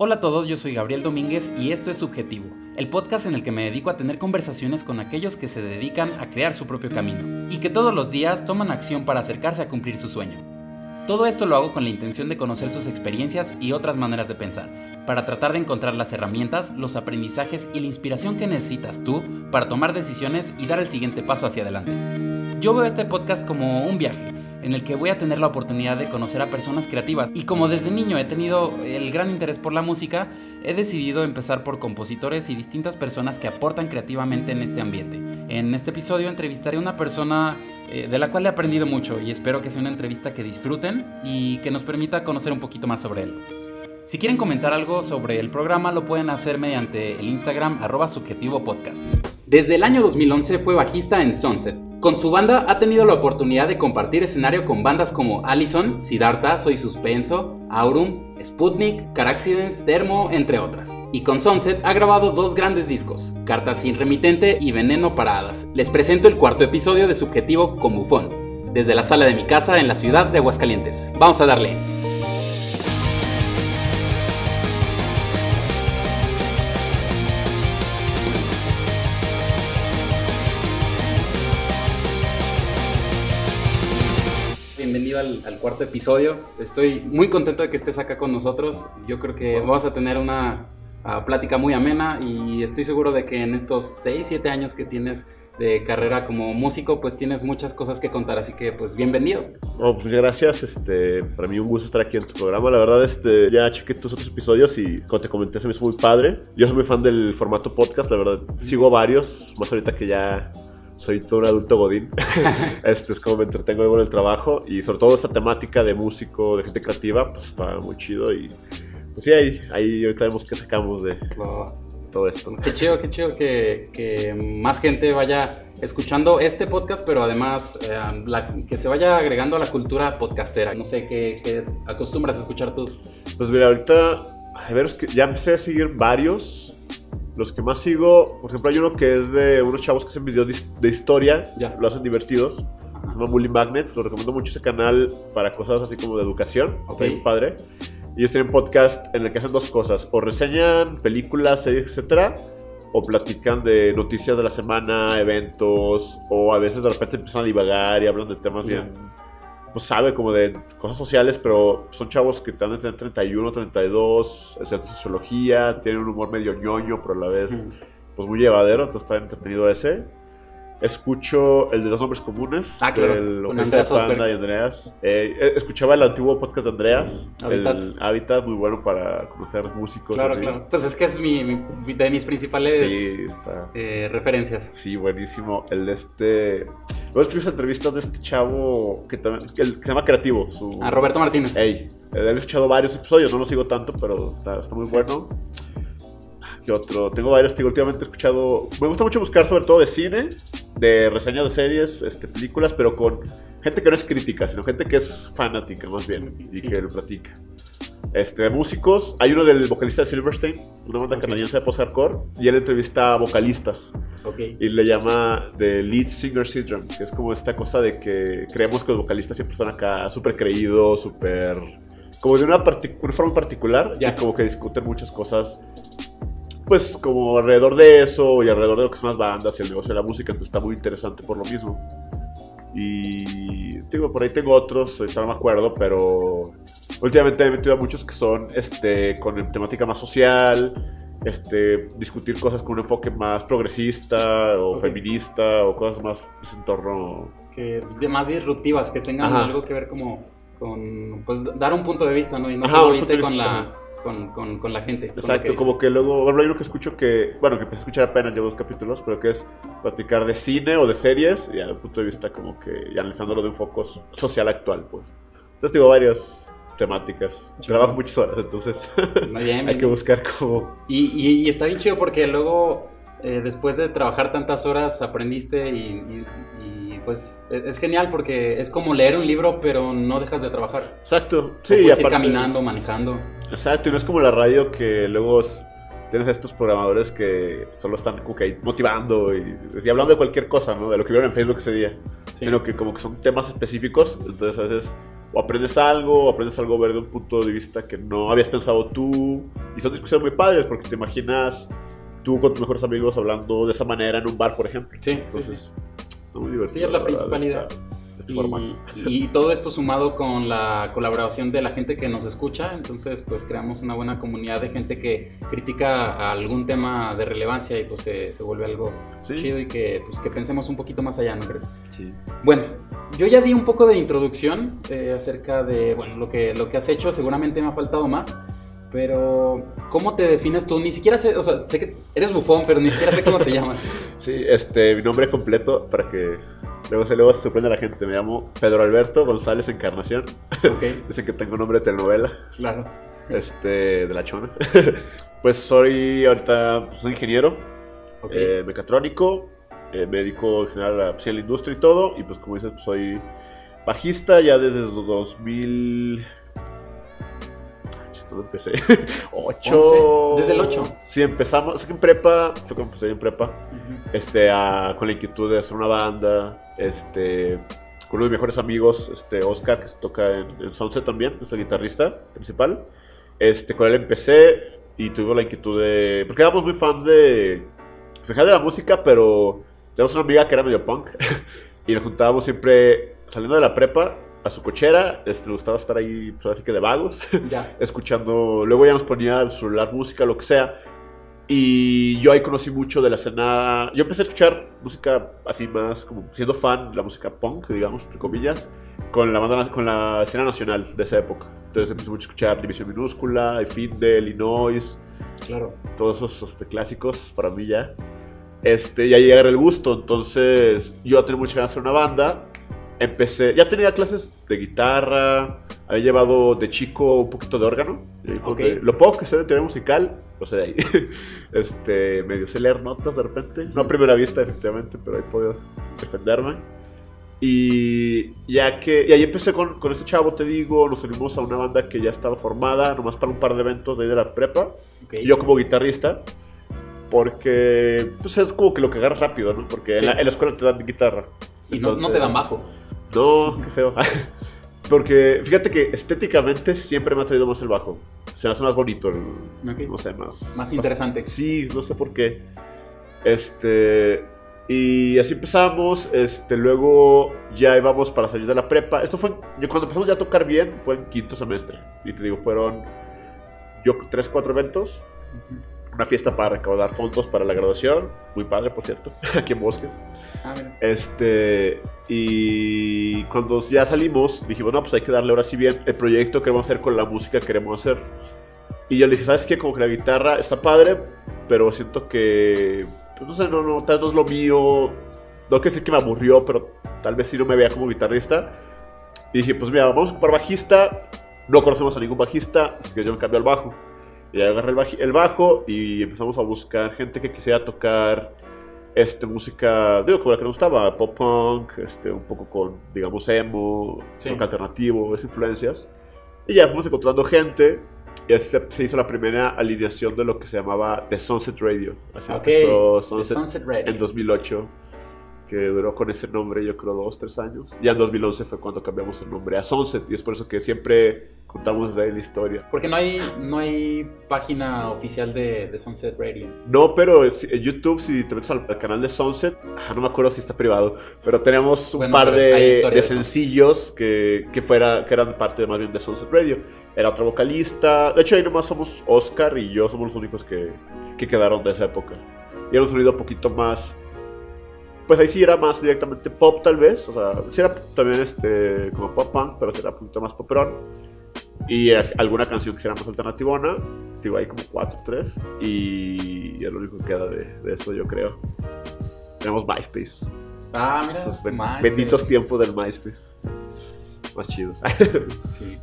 Hola a todos, yo soy Gabriel Domínguez y esto es Subjetivo, el podcast en el que me dedico a tener conversaciones con aquellos que se dedican a crear su propio camino y que todos los días toman acción para acercarse a cumplir su sueño. Todo esto lo hago con la intención de conocer sus experiencias y otras maneras de pensar, para tratar de encontrar las herramientas, los aprendizajes y la inspiración que necesitas tú para tomar decisiones y dar el siguiente paso hacia adelante. Yo veo este podcast como un viaje en el que voy a tener la oportunidad de conocer a personas creativas. Y como desde niño he tenido el gran interés por la música, he decidido empezar por compositores y distintas personas que aportan creativamente en este ambiente. En este episodio entrevistaré a una persona eh, de la cual he aprendido mucho y espero que sea una entrevista que disfruten y que nos permita conocer un poquito más sobre él. Si quieren comentar algo sobre el programa lo pueden hacer mediante el Instagram arroba subjetivo podcast. Desde el año 2011 fue bajista en Sunset, con su banda ha tenido la oportunidad de compartir escenario con bandas como Allison, Siddhartha, Soy Suspenso, Aurum, Sputnik, Car Accidents, Thermo, entre otras. Y con Sunset ha grabado dos grandes discos, Cartas sin remitente y Veneno para Hadas. Les presento el cuarto episodio de Subjetivo con Bufón, desde la sala de mi casa en la ciudad de Aguascalientes. Vamos a darle. Cuarto episodio. Estoy muy contento de que estés acá con nosotros. Yo creo que vamos a tener una ah, plática muy amena y estoy seguro de que en estos 6, 7 años que tienes de carrera como músico, pues tienes muchas cosas que contar, así que pues bienvenido. Oh, pues gracias, este, para mí un gusto estar aquí en tu programa, la verdad, este, ya chequé tus otros episodios y como te comenté se me hizo muy padre. Yo soy muy fan del formato podcast, la verdad, sigo varios, más ahorita que ya soy todo un adulto godín. este es como me entretengo en el trabajo y sobre todo esta temática de músico, de gente creativa, pues está muy chido y pues sí, ahí, ahí ahorita vemos qué sacamos de todo esto. Qué chido, qué chido que, que, más gente vaya escuchando este podcast, pero además eh, que se vaya agregando a la cultura podcastera. No sé, ¿qué, qué acostumbras a escuchar tú? Pues mira, ahorita, a ver, ya empecé a seguir varios los que más sigo, por ejemplo, hay uno que es de unos chavos que hacen videos de, historia, ya. lo hacen divertidos. Se llama Bully Magnets, lo recomiendo mucho ese canal para cosas así como de educación. Ok. padre. Y ellos tienen podcast en el que hacen dos cosas: o reseñan películas, series, etcétera, o platican de noticias de la semana, eventos, o a veces de repente empiezan a divagar y hablan de temas bien pues sabe como de cosas sociales, pero son chavos que están entre 31, 32, estudian sociología, tienen un humor medio ñoño, pero a la vez pues muy llevadero, entonces está entretenido ese. Escucho el de los nombres comunes. Ah, claro. El Andreas Panda y Andreas. Eh, eh, escuchaba el antiguo podcast de Andreas. el Habitat, muy bueno para conocer músicos. Claro, claro. Entonces es que es mi, de mis principales eh, referencias. Sí, buenísimo. El este. Luego escuché entrevistas de este chavo que, también, que, se llama Creativo. Su... A Roberto Martínez. Ey, he escuchado varios episodios, no lo sigo tanto, pero está, está muy bueno otro? Tengo varios, que últimamente he escuchado. Me gusta mucho buscar sobre todo de cine, de reseñas de series, este, películas, pero con gente que no es crítica, sino gente que es fanática más bien y que lo platica. Este, músicos, hay uno del vocalista de Silverstein, una banda canadiense de post-hardcore, y él entrevista a vocalistas. Y le llama The Lead Singer Syndrome, que es como esta cosa de que creemos que los vocalistas siempre están acá súper creídos, súper. como de una, forma particular, y como que discuten muchas cosas pues como alrededor de eso y alrededor de lo que son las bandas y el negocio de la música, entonces está muy interesante por lo mismo. Y digo, por ahí tengo otros, no me acuerdo, pero últimamente he metido a muchos que son este, con temática más social, este, discutir cosas con un enfoque más progresista o feminista o cosas más pues, en torno... Que, más disruptivas, que tengan algo que ver como con, pues, dar un punto de vista, ¿no? Y no solamente con la con, con, con la gente. Exacto, como que luego, hay uno que escucho que, bueno, que empecé a escuchar apenas, llevo dos capítulos, pero que es platicar de cine o de series, y desde el punto de vista como que, y analizándolo de un foco social actual, pues. Entonces digo, varias temáticas. Trabajo muchas horas, entonces hay que buscar como... Y, y, está bien chido porque luego, eh, después de trabajar tantas horas, aprendiste y, pues e, es genial porque es como leer un libro, pero no dejas de trabajar. Exacto, sí. puedes ir caminando, manejando. Exacto, y no es como la radio que luego tienes a estos programadores que solo están motivando y, hablando de cualquier cosa, ¿no? De lo que vieron en Facebook ese día. Sino que como que son temas específicos, entonces a veces o aprendes algo, o aprendes algo ver de un punto de vista que no habías pensado tú. Y son discusiones muy padres porque te imaginas tú con tus mejores amigos hablando de esa manera en un bar, por ejemplo. Sí, Entonces, sí, está muy divertido. Sí, es la principalidad. Este Y, formato. y todo esto sumado con la colaboración de la gente que nos escucha, entonces pues creamos una buena comunidad de gente que critica algún tema de relevancia y pues se, se vuelve algo Sí. chido y que pues que pensemos un poquito más allá, ¿no crees? Sí. Bueno, yo ya di un poco de introducción eh, acerca de bueno, lo, que, lo que has hecho, seguramente me ha faltado más, pero ¿cómo te defines tú? Ni siquiera sé, o sea, sé que eres bufón, pero ni siquiera sé cómo te llamas. Sí, este, mi nombre completo para que luego se, luego se sorprenda la gente. Me llamo Pedro Alberto González Encarnación. Ok, Dicen que tengo nombre de telenovela, claro. este, de la chona. pues soy ahorita, pues, soy ingeniero, eh, mecatrónico, eh, me dedico en general a, pues, a la industria y todo. Y pues como dices, pues, soy bajista ya desde el 2000... ¿Cuándo empecé? 8. Once. Desde el ocho. Sí, empezamos. En prepa, fue cuando empecé en prepa. Ujú. este, a- con la inquietud de hacer una banda, este, con uno de mis mejores amigos, este, Oscar, que se toca en, en Sunset también, es el guitarrista principal. Este, con él empecé y tuve la inquietud de... Porque éramos muy fans de... Se de la música, pero tenemos una amiga que era medio punk y nos juntábamos siempre saliendo de la prepa a su cochera, este, nos gustaba estar ahí, pues así que de vagos Ya. escuchando, luego ya nos ponía el celular, música, lo que sea. Y yo ahí conocí mucho de la escena. Yo empecé a escuchar música así más, como siendo fan de la música punk, digamos, entre comillas, con la banda, con la escena nacional de esa época. Entonces empecé mucho a escuchar División Minúscula, Finde, Illinois, Claro. todos esos este, clásicos para mí ya. Este, y ahí agarré el gusto. Entonces yo tenía mucha ganas de hacer una banda. Empecé, ya tenía clases de guitarra, había llevado de chico un poquito de órgano. Lo poco que sé de teoría musical, lo sé de ahí. Este, medio sé leer notas de repente. No a primera vista, efectivamente, pero ahí puedo defenderme. Y ya que. Y ahí empecé con, con este chavo, te digo. Nos unimos a una banda que ya estaba formada, nomás para un par de eventos de ahí de la prepa. Ok. Y yo como guitarrista, porque pues es como que lo que agarras rápido, ¿no? Porque Sí. en, la, en la escuela te dan guitarra. y no, no te dan bajo. No, qué feo. porque fíjate que estéticamente siempre me ha traído más el bajo. Se me hace más bonito, el- Ok. no sé, más... Más interesante. Sí, no sé por qué. Este... Y así empezamos, este, luego ya íbamos para salir de la prepa. Esto fue, cuando empezamos ya a tocar bien, fue en quinto semestre. Y te digo, fueron yo tres, cuatro eventos una fiesta para recaudar fondos para la graduación. Muy padre, por cierto, aquí en Bosques. Ah. Este, y cuando ya salimos, dijimos, no, pues hay que darle ahora sí bien el proyecto que queremos hacer con la música que queremos hacer. Y yo le dije, ¿sabes qué? Como que la guitarra está padre, pero siento que, pues no sé, no, no, tal vez no es lo mío. No quiero decir que me aburrió, pero tal vez sí no me veía como guitarrista. Y dije, pues mira, vamos a ocupar bajista. No conocemos a ningún bajista, así que yo me cambio al bajo. Y agarré el, el bajo y empezamos a buscar gente que quisiera tocar este, música, digo, como la que nos gustaba, pop punk, este, un poco con, digamos, emo, Sí. rock alternativo, esas influencias. Y ya fuimos encontrando gente y se, se hizo la primera alineación de lo que se llamaba The Sunset Radio. Así Ok. empezó Sunset Sunset Red. en 2008, que duró con ese nombre yo creo dos, tres años. Ya en 2011 fue cuando cambiamos el nombre a Sunset y es por eso que siempre contamos de ahí la historia. Porque no hay, no hay página oficial de, de Sunset Radio. No, pero en YouTube, si te metes al, al canal de Sunset, ah, no me acuerdo si está privado, pero tenemos un Bueno, par de, de sencillos que, que, fuera, que eran parte más bien de Sunset Radio. Era otro vocalista. De hecho, ahí nomás somos Oscar y yo somos los únicos que, que quedaron de esa época. Y era un sonido un poquito más. Pues ahí sí era más directamente pop, tal vez. O sea, sí era también este, como pop punk, pero era un poquito más poperón. Y alguna canción que era más alternativona. Digo, hay como 4 3. Y es lo único que queda de, de eso, yo creo. Tenemos MySpace. Ah, mira. Esos ben- benditos tiempos del MySpace. Más chidos. Sí.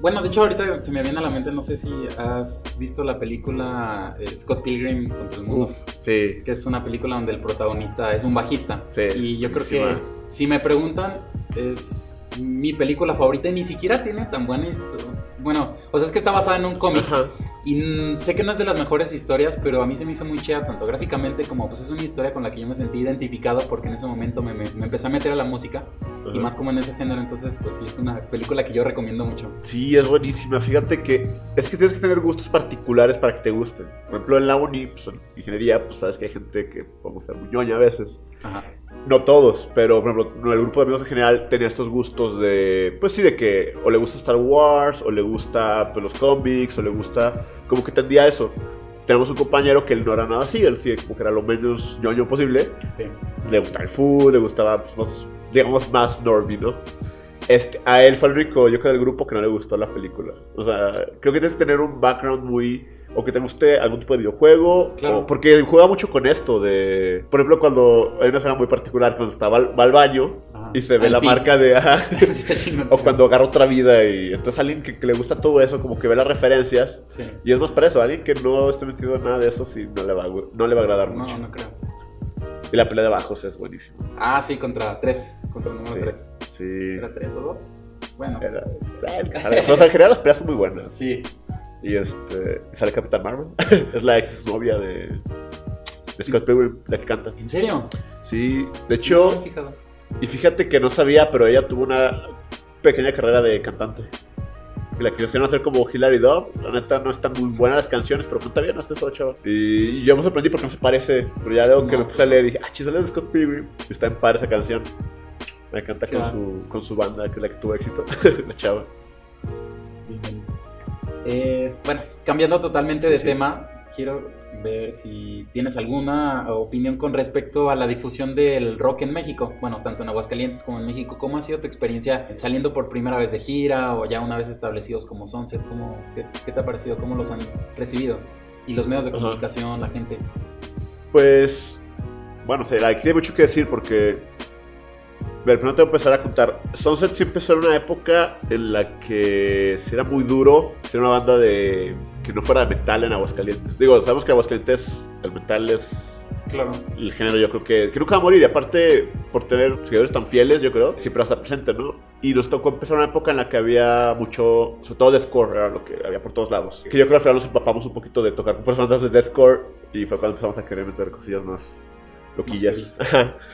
Bueno, de hecho ahorita se me viene a la mente, no sé si has visto la película eh, Scott Pilgrim contra el mundo, sí. que es una película donde el protagonista es un bajista. Sí, y yo creo que si me preguntan, es mi película favorita y ni siquiera tiene tan buena historia. Bueno, o sea, es que está basada en un cómic Ajá. Y sé que no es de las mejores historias, pero a mí se me hizo muy chida, tanto gráficamente como pues es una historia con la que yo me sentí identificado porque en ese momento me, me, me empecé a meter a la música y más como en ese género, entonces pues sí, es una película que yo recomiendo mucho. Sí, es buenísima. Fíjate que es que tienes que tener gustos particulares para que te gusten. Por ejemplo, en la uni, pues, en ingeniería, pues sabes que hay gente que podemos ser muy ñoña a veces. Ajá. No todos, pero por ejemplo, el grupo de amigos en general tenía estos gustos de, pues sí, de que o le gusta Star Wars, o le gusta pues, los cómics, o le gusta, como que tendía eso. Tenemos un compañero que él no era nada así, él sí, como que era lo menos ñoño posible. Sí. Le gustaba el food, le gustaba, pues, más, digamos, más normie, ¿no? Este, a él fue el único, yo creo, del grupo que no le gustó la película. O sea, creo que tienes que tener un background muy... O que te guste algún tipo de videojuego. Claro. o- porque juega mucho con esto de... Por ejemplo, cuando... Hay una escena muy particular cuando está, va, al- va al baño Ajá. y se ve la marca de... Sí, chingón. o cuando agarra otra vida y... Entonces alguien que, que le gusta todo eso, como que ve las referencias. Sí. Y es más para eso, alguien que no esté metido en nada de eso, sí, no le va, no le va a agradar mucho. No, no creo. Y la pelea de bajos es buenísima. Ah, sí, contra 3, contra el número Sí. 3. Sí. ¿Era 3 o 2? Bueno. Era-. Sale- O sea, en general las peleas son muy buenas. Sí. Y este. Sale Capitán Marvel. es la ex novia de. de Scott Pilgrim, la que canta. ¿En serio? Sí. De No hecho, fijado. y fíjate que no sabía, pero ella tuvo una pequeña carrera de cantante. Y la quisieron hacer como Hilary Duff. La neta no están muy buenas las canciones, pero canta bien, no está todo chava. Y yo me sorprendí porque no se parece. Pero ya luego que No. me puse a leer dije, ah, chisale de Scott Pilgrim. Y está en par esa canción. Me canta con su, con su banda, que es la que tuvo éxito. la chava. Eh, bueno, cambiando totalmente Sí, de sí. tema, quiero ver si tienes alguna opinión con respecto a la difusión del rock en México. Bueno, tanto en Aguascalientes como en México. ¿Cómo ha sido tu experiencia saliendo por primera vez de gira o ya una vez establecidos como Sunset? ¿Cómo, qué, qué te ha parecido? ¿Cómo los han recibido? Y los medios de Ajá. comunicación, la gente. Pues, bueno, aquí hay mucho que decir porque, a ver, primero tengo que empezar a contar. Sunset empezó en una época en la que sí era muy duro ser una banda de que no fuera de metal en Aguascalientes. Digo, sabemos que en Aguascalientes el metal es Claro. el género yo creo que, que nunca va a morir. Y aparte, por tener seguidores tan fieles, yo creo, siempre va a estar presente, ¿no? Y nos tocó empezar una época en la que había mucho, sobre todo deathcore, era lo que había por todos lados. Que yo creo que al final nos empapamos un poquito de tocar con puras bandas de deathcore y fue cuando empezamos a querer meter cosillas más loquillas. Ajá.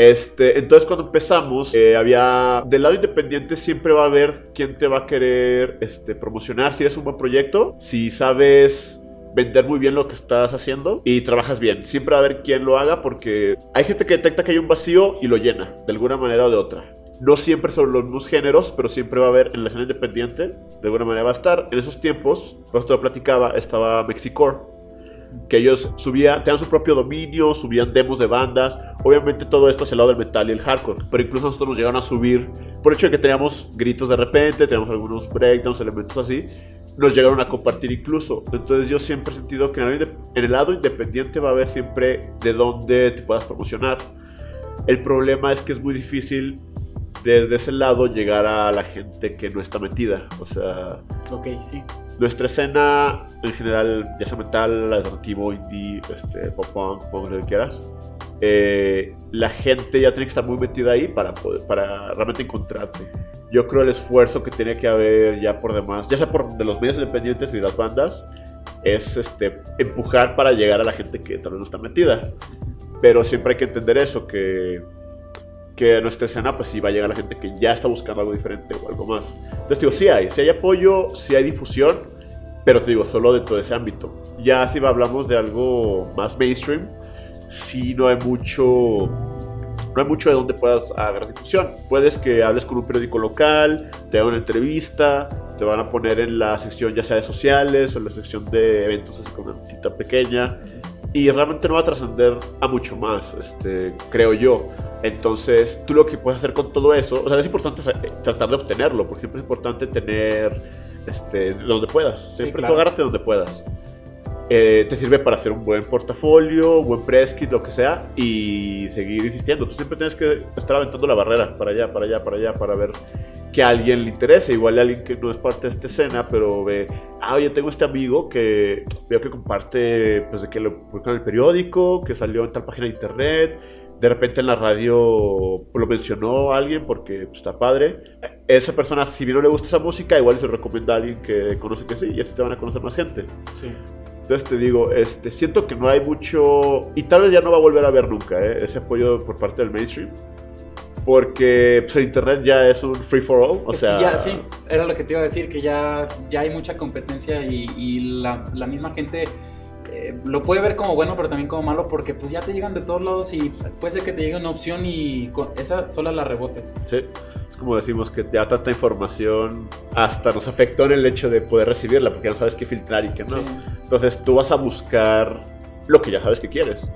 Este, entonces cuando empezamos, eh, había del lado independiente siempre va a haber quien te va a querer este, promocionar si eres un buen proyecto, si sabes vender muy bien lo que estás haciendo y trabajas bien. Siempre va a haber quien lo haga porque hay gente que detecta que hay un vacío y lo llena de alguna manera o de otra. No siempre son los mismos géneros, pero siempre va a haber en la escena independiente, de alguna manera va a estar. En esos tiempos, cuando te platicaba, estaba Mexicore, que ellos subían, tenían su propio dominio, subían demos de bandas, obviamente todo esto hacia el lado del metal y el hardcore, pero incluso nosotros nos llegaron a subir, por el hecho de que teníamos gritos de repente, teníamos algunos breakdowns, elementos así, nos llegaron a compartir incluso. Entonces yo siempre he sentido que en el, lado independiente va a haber siempre de dónde te puedas promocionar. El problema es que es muy difícil desde ese lado llegar a la gente que no está metida, o sea Ok, sí. nuestra escena en general, ya sea metal, alternativo, indie, este, pop punk, punk, lo que quieras, eh, la gente ya tiene que estar muy metida ahí para, poder- para realmente encontrarte. Yo creo el esfuerzo que tiene que haber ya por demás, ya sea por de los medios independientes y de las bandas, es este, empujar para llegar a la gente que tal vez no está metida. Pero siempre hay que entender eso, que, que a nuestra escena pues sí va a llegar la gente que ya está buscando algo diferente o algo más. Entonces digo, sí hay, sí hay apoyo, sí hay difusión, pero te digo, solo dentro de ese ámbito. Ya si hablamos de algo más mainstream, sí no hay mucho no hay mucho de donde puedas agarrar difusión. Puedes que hables con un periódico local, te hagan una entrevista, te van a poner en la sección ya sea de sociales o en la sección de eventos así como una tita pequeña y realmente no va a trascender a mucho más, este, creo yo. Entonces, tú lo que puedes hacer con todo eso, o sea, es importante sa- tratar de obtenerlo, porque siempre es importante tener este, donde puedas. Siempre claro. tú agárrate donde puedas. Eh, te sirve para hacer un buen portafolio, buen press kit, lo que sea, y seguir insistiendo. Tú siempre tienes que estar aventando la barrera para allá, para allá, para allá, para ver que a alguien le interese. Igual a alguien que no es parte de esta escena, pero ve, ah, yo tengo este amigo que veo que comparte, pues de que lo publicó en el periódico, que salió en tal página de internet, de repente en la radio lo mencionó alguien porque pues, está padre. Esa persona, si bien no le gusta esa música, igual se recomienda a alguien que conoce que sí, y así te van a conocer más gente. Sí. Entonces te digo, este, siento que no hay mucho, y tal vez ya no va a volver a ver nunca, ¿eh? ese apoyo por parte del mainstream. Porque pues, internet ya es un free for all, o sea... ya, sí, era lo que te iba a decir, que ya, ya hay mucha competencia y, y la, la misma gente eh, lo puede ver como bueno, pero también como malo, porque pues ya te llegan de todos lados y puede ser que te llegue una opción y con esa sola la rebotes. Sí, es como decimos que ya tanta información hasta nos afectó en el hecho de poder recibirla, porque no sabes qué filtrar y qué no. Sí. Entonces tú vas a buscar lo que ya sabes que quieres.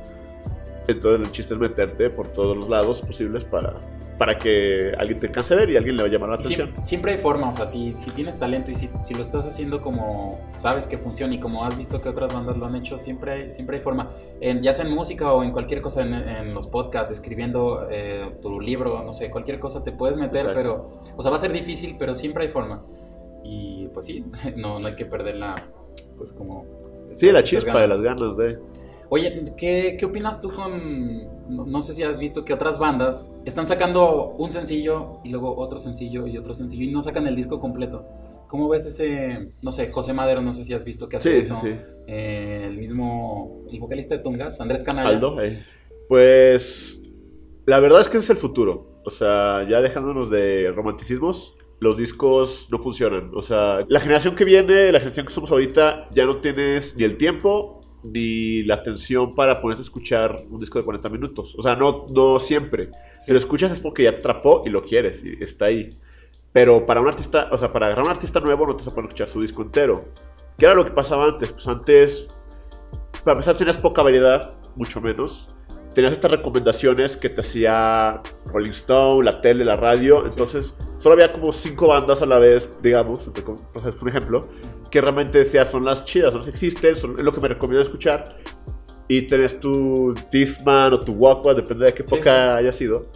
Entonces el chiste es meterte por todos los lados posibles para, para que alguien te alcance a ver y alguien le va a llamar la atención. Siempre, siempre hay forma, o sea, si, si tienes talento y si, si lo estás haciendo como sabes que funciona y como has visto que otras bandas lo han hecho, siempre hay, siempre hay forma. En, ya sea en música o en cualquier cosa, en, en los podcasts, escribiendo eh, tu libro, no sé, cualquier cosa te puedes meter, Exacto. pero, o sea, va a ser difícil, pero siempre hay forma. Y pues sí, no, no hay que perder la, pues como... Sí, la chispa de las ganas de... Oye, ¿qué, ¿qué opinas tú con.? No, no sé si has visto que otras bandas están sacando un sencillo y luego otro sencillo y otro sencillo y no sacan el disco completo. ¿Cómo ves ese.? No sé, José Madero, no sé si has visto que hace Sí, sí, eso. sí. Eh, el mismo. El vocalista de Tungas, Andrés Canalla. Aldo, eh. Pues la verdad es que ese es el futuro. O sea, ya dejándonos de romanticismos, los discos no funcionan. O sea, la generación que viene, la generación que somos ahorita, ya no tienes ni el tiempo ni la atención para ponerte a escuchar un disco de 40 minutos. O sea, no, no siempre. Si lo escuchas es porque ya te atrapó y lo quieres y está ahí. Pero para un artista, o sea, para agarrar a un artista nuevo no te vas a poner a escuchar su disco entero. ¿Qué era lo que pasaba antes? Pues antes, para empezar, tenías poca variedad, mucho menos. Tenías estas recomendaciones que te hacía Rolling Stone, la tele, la radio. Entonces, solo había como cinco bandas a la vez, digamos, por ejemplo, que realmente decías son las chidas, son las que existen, son es lo que me recomiendo escuchar. Y tenés tu Discman o tu Walkman, depende de qué Sí, época sí. haya sido.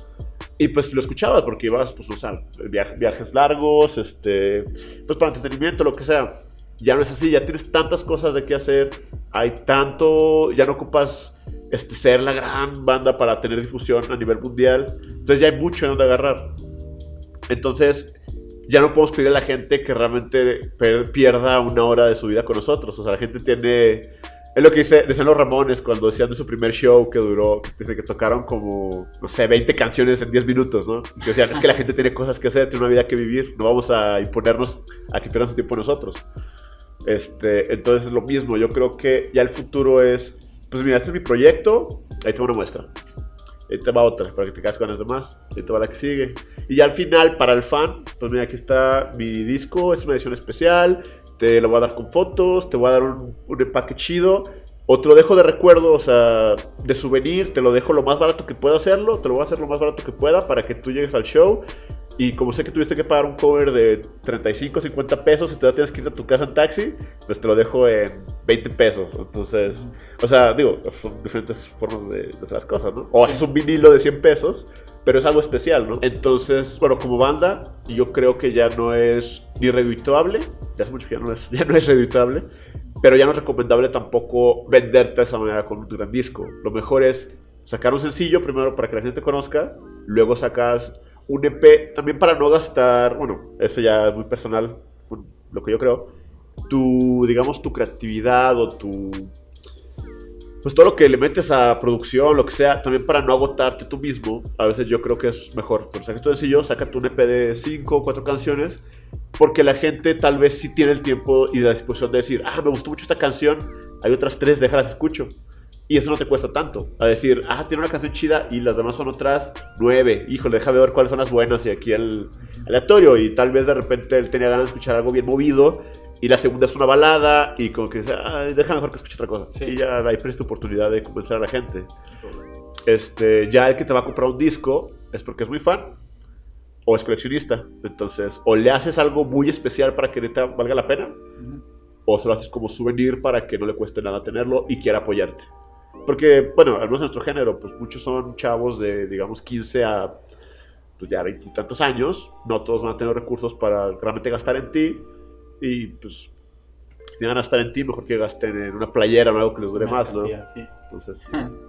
Y pues lo escuchabas porque ibas, pues, sé, via- viajes largos, este, pues para entretenimiento, lo que sea. Ya no es así, ya tienes tantas cosas de qué hacer, hay tanto, ya no ocupas este, ser la gran banda para tener difusión a nivel mundial, entonces ya hay mucho en donde agarrar. Entonces, ya no podemos pedirle a la gente que realmente pierda una hora de su vida con nosotros. O sea, la gente tiene. Es lo que dice, decían los Ramones cuando decían de su primer show que duró, dice que tocaron como, no sé, 20 canciones en 10 minutos, ¿no? Que decían, es que la gente tiene cosas que hacer, tiene una vida que vivir, no vamos a imponernos a que pierdan su tiempo nosotros. Este, entonces es lo mismo, yo creo que ya el futuro es, pues mira, este es mi proyecto, ahí te va una muestra. Ahí te va otra, para que te quedes con las demás. Ahí te va la que sigue. Y ya al final, para el fan, pues mira, aquí está mi disco, es una edición especial. Te lo voy a dar con fotos, te voy a dar un, un empaque chido. O te lo dejo de recuerdo, o sea, de souvenir, te lo dejo lo más barato que pueda hacerlo, te lo voy a hacer lo más barato que pueda para que tú llegues al show. Y como sé que tuviste que pagar un cover de 35, 50 pesos y todavía tienes que ir a tu casa en taxi, pues te lo dejo en 20 pesos. Entonces, o sea, digo, son diferentes formas de, de hacer las cosas, ¿no? O haces un vinilo de 100 pesos, pero es algo especial, ¿no? Entonces, bueno, como banda, yo creo que ya no es ni redituable, ya hace mucho que ya no es, ya no es redituable, pero ya no es recomendable tampoco venderte de esa manera con un gran disco. Lo mejor es sacar un sencillo primero para que la gente conozca, luego sacas un EP también para no gastar, bueno, eso ya es muy personal, lo que yo creo, tu, digamos, tu creatividad o tu, pues todo lo que le metes a producción, lo que sea, también para no agotarte tú mismo, a veces yo creo que es mejor. Pero saques tu sencillo, saca tu EP de 5 o 4 canciones, porque la gente tal vez sí tiene el tiempo y la disposición de decir, ah, me gustó mucho esta canción, hay otras tres, déjalas escucho. Y eso no te cuesta tanto. A decir, ah, tiene una canción chida y las demás son otras nueve. Híjole, déjame ver cuáles son las buenas y aquí el aleatorio. Y tal vez de repente él tenía ganas de escuchar algo bien movido y la segunda es una balada y como que dice, ah, deja mejor que escuche otra cosa. Sí. Y ya ahí tienes tu oportunidad de convencer a la gente. Este, ya el que te va a comprar un disco es porque es muy fan o es coleccionista. Entonces, o le haces algo muy especial para que neta valga la pena, o se lo haces como souvenir para que no le cueste nada tenerlo y quiera apoyarte. Porque, bueno, al menos en nuestro género, pues muchos son chavos de, digamos, 15 a, pues ya veintitantos años. No todos van a tener recursos para realmente gastar en ti. Y, pues, si van a gastar en ti, mejor que gasten en una playera o algo que les dure más, ¿no? Sí. Entonces,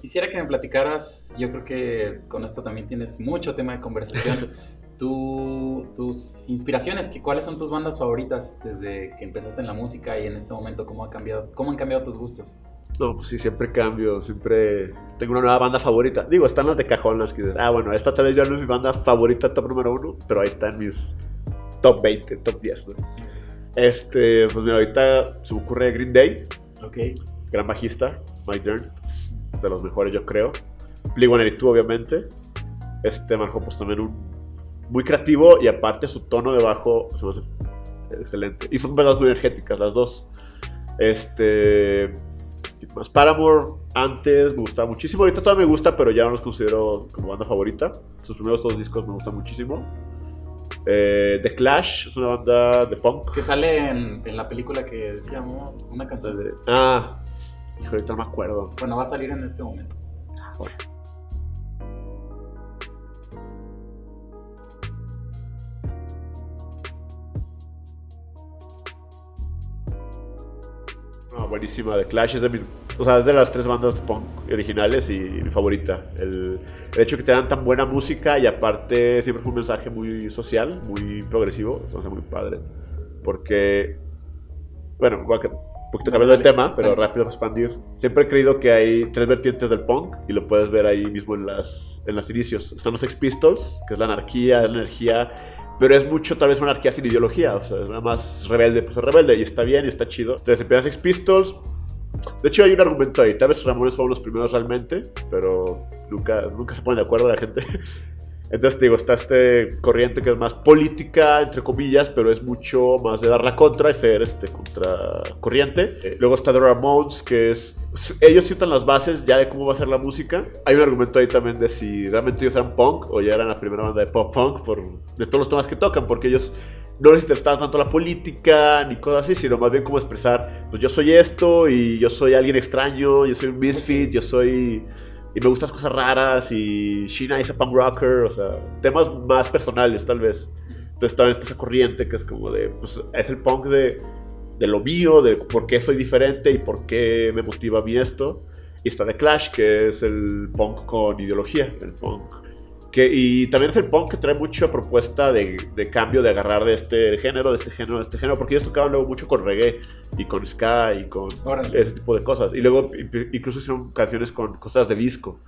Quisiera que me platicaras, yo creo que con esto también tienes mucho tema de conversación. tus inspiraciones, ¿cuáles son tus bandas favoritas desde que empezaste en la música y en este momento cómo, ha cambiado, cómo han cambiado tus gustos? No, pues sí, siempre cambio, siempre tengo una nueva banda favorita. Digo, están las de cajón las que dices, ah, bueno, esta tal vez ya no es mi banda favorita top número uno, pero ahí están mis top 20, top 10, ¿no? Este, pues mira, ahorita se me ocurre Green Day. Ok. Gran bajista, Mike Dern, de los mejores yo creo. Blink-182 obviamente. Este manejó pues también un muy creativo y aparte su tono de bajo se me hace excelente. Y son bandas muy energéticas las dos. Este más Paramore antes me gustaba muchísimo. Ahorita todavía me gusta, pero ya no los considero como banda favorita. Sus primeros dos discos me gustan muchísimo. Eh, The Clash es una banda de punk. Que sale en, en la película que decíamos, una canción. De, ah, hijo, ahorita no me acuerdo. Bueno, va a salir en este momento. Buenísima. The Clash es de, o sea, de las tres bandas punk originales y mi favorita. El, hecho de que te dan tan buena música y aparte siempre fue un mensaje muy social, muy progresivo, entonces muy padre. Porque, bueno, un poquito cambiando de tema, pero rápido para expandir. Siempre he creído que hay tres vertientes del punk y lo puedes ver ahí mismo en las, en las inicios. Están los Sex Pistols, que es la anarquía, la energía pero es mucho tal vez anarquía sin ideología, o sea, es nada más rebelde, pues es rebelde y está bien y está chido. Entonces empiezas Sex Pistols. De hecho hay un argumento ahí, tal vez Ramones fueron los primeros realmente, pero nunca, nunca se pone de acuerdo la gente. Entonces, digo, está este corriente que es más política, entre comillas, pero es mucho más de dar la contra y ser este contracorriente. Eh, luego está The Ramones, que es. Ellos sientan las bases ya de cómo va a ser la música. Hay un argumento ahí también de si realmente ellos eran punk o ya eran la primera banda de pop punk por, de todos los temas que tocan, porque ellos no les interesaba tanto la política ni cosas así, sino más bien cómo expresar, pues yo soy esto y yo soy alguien extraño, yo soy un misfit, yo soy y me gustan cosas raras y Sheena es a punk rocker, o sea, temas más personales tal vez. Entonces también está esa corriente que es como de, pues es el punk de, de lo mío, de por qué soy diferente y por qué me motiva a mí esto. Y está The Clash, que es el punk con ideología, el punk y también es el punk que trae mucha propuesta de, de, cambio, de agarrar de este género, de este género, de este género, porque ellos tocaban luego mucho con reggae y con ska y con ese tipo de cosas. Y luego incluso hicieron canciones con cosas de disco.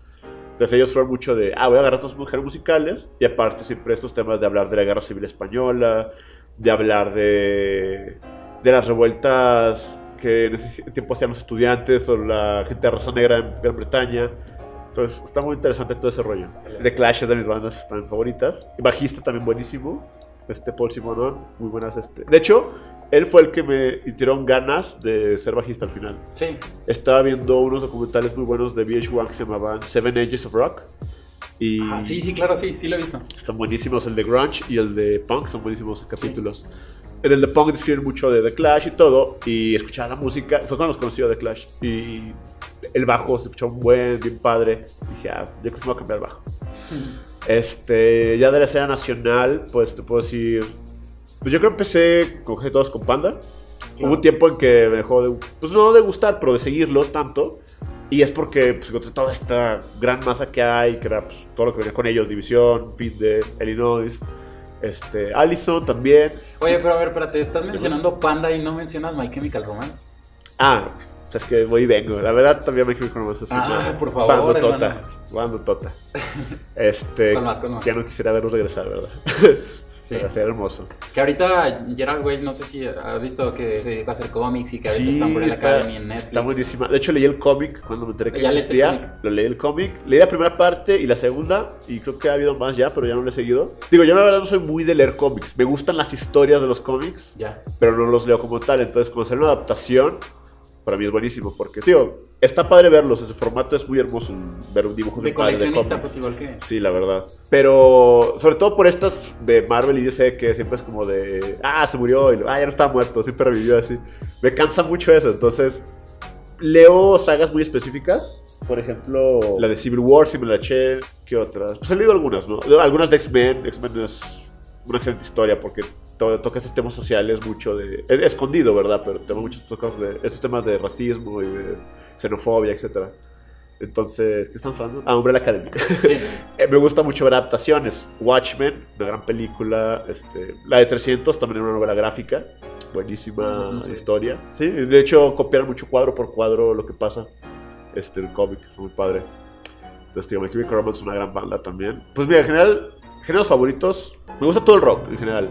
Entonces ellos fueron mucho de, ah, voy a agarrar todos los mujeres musicales y aparte siempre estos temas de hablar de la guerra civil española, de hablar de, de las revueltas que en ese tiempo hacían los estudiantes o la gente de raza negra en Gran Bretaña. Entonces está muy interesante todo ese rollo. The Clash es de mis bandas están favoritas. Bajista también buenísimo. Este Paul Simonon, muy buenas. Este. De hecho, él fue el que me hicieron ganas de ser bajista al final. Sí. Estaba viendo unos documentales muy buenos de VH1 que se llamaban Seven Ages of Rock. Y ah, sí, sí, claro, sí, sí lo he visto. Están buenísimos. El de Grunge y el de Punk son buenísimos capítulos. En el de Punk describen mucho de The Clash y todo. Y escuchaba la música. Fue cuando los conocí a The Clash. Y el bajo se escuchó un buen, bien padre. dije, ah, yo creo que se me va a cambiar el bajo. Este, ya de la escena nacional, pues te puedo decir. Pues yo creo que empecé con todos con Panda. Hubo un tiempo en que me dejó de, pues no de gustar, pero de seguirlos tanto. Y es porque pues, encontré toda esta gran masa que hay, que era pues, todo lo que venía con ellos: División, Pete de Illinois, este, Allison también. Oye, pero a ver, espérate, estás mencionando Panda y no mencionas My Chemical Romance. Ah, es que voy y vengo. La verdad, también me quiero conocer eso. Ah, por favor. Tota. Cuando Tota. Este. con más, con más. Ya no quisiera verlos regresar, ¿verdad? Sí. Sería hermoso. Que ahorita Gerard Way, no sé si has visto que se va a hacer cómics y que ahorita sí, están por la Academy en Netflix. Está buenísima. De hecho, leí el cómic cuando me enteré que ya existía. Lo leí el cómic. Leí la primera parte y la segunda. Y creo que ha habido más ya, pero ya no lo he seguido. Digo, yo la verdad no soy muy de leer cómics. Me gustan las historias de los cómics. Ya. Pero no los leo como tal. Entonces, como hacer una adaptación para mí es buenísimo porque, tío, está padre verlos, ese formato es muy hermoso ver un dibujo de coleccionista, pues igual que. Sí, la verdad. Pero sobre todo por estas de Marvel y DC que siempre es como de, ah, se murió, y, ah, ya no está muerto, siempre revivió así. Me cansa mucho eso, entonces leo sagas muy específicas. Por ejemplo, la de Civil War, si me la eché. ¿Qué otras? Pues he leído algunas, ¿no? Algunas de X-Men. X-Men es una excelente historia porque toca estos temas sociales mucho de... escondido, ¿verdad? Pero tengo muchos de estos temas de racismo y de xenofobia, etc. Entonces, ¿qué estamos hablando? Ah, Umbrella Academy. Sí. Eh, me gusta mucho ver adaptaciones. Watchmen, una gran película. Este, la de 300, también una novela gráfica. Buenísima No, no sé. historia. Sí, de hecho, copiaron mucho cuadro por cuadro lo que pasa. Este, el cómic, es muy padre. Entonces, digo, My Chemical Romance es una gran banda también. Pues mira, en general, géneros favoritos. Me gusta todo el rock en general.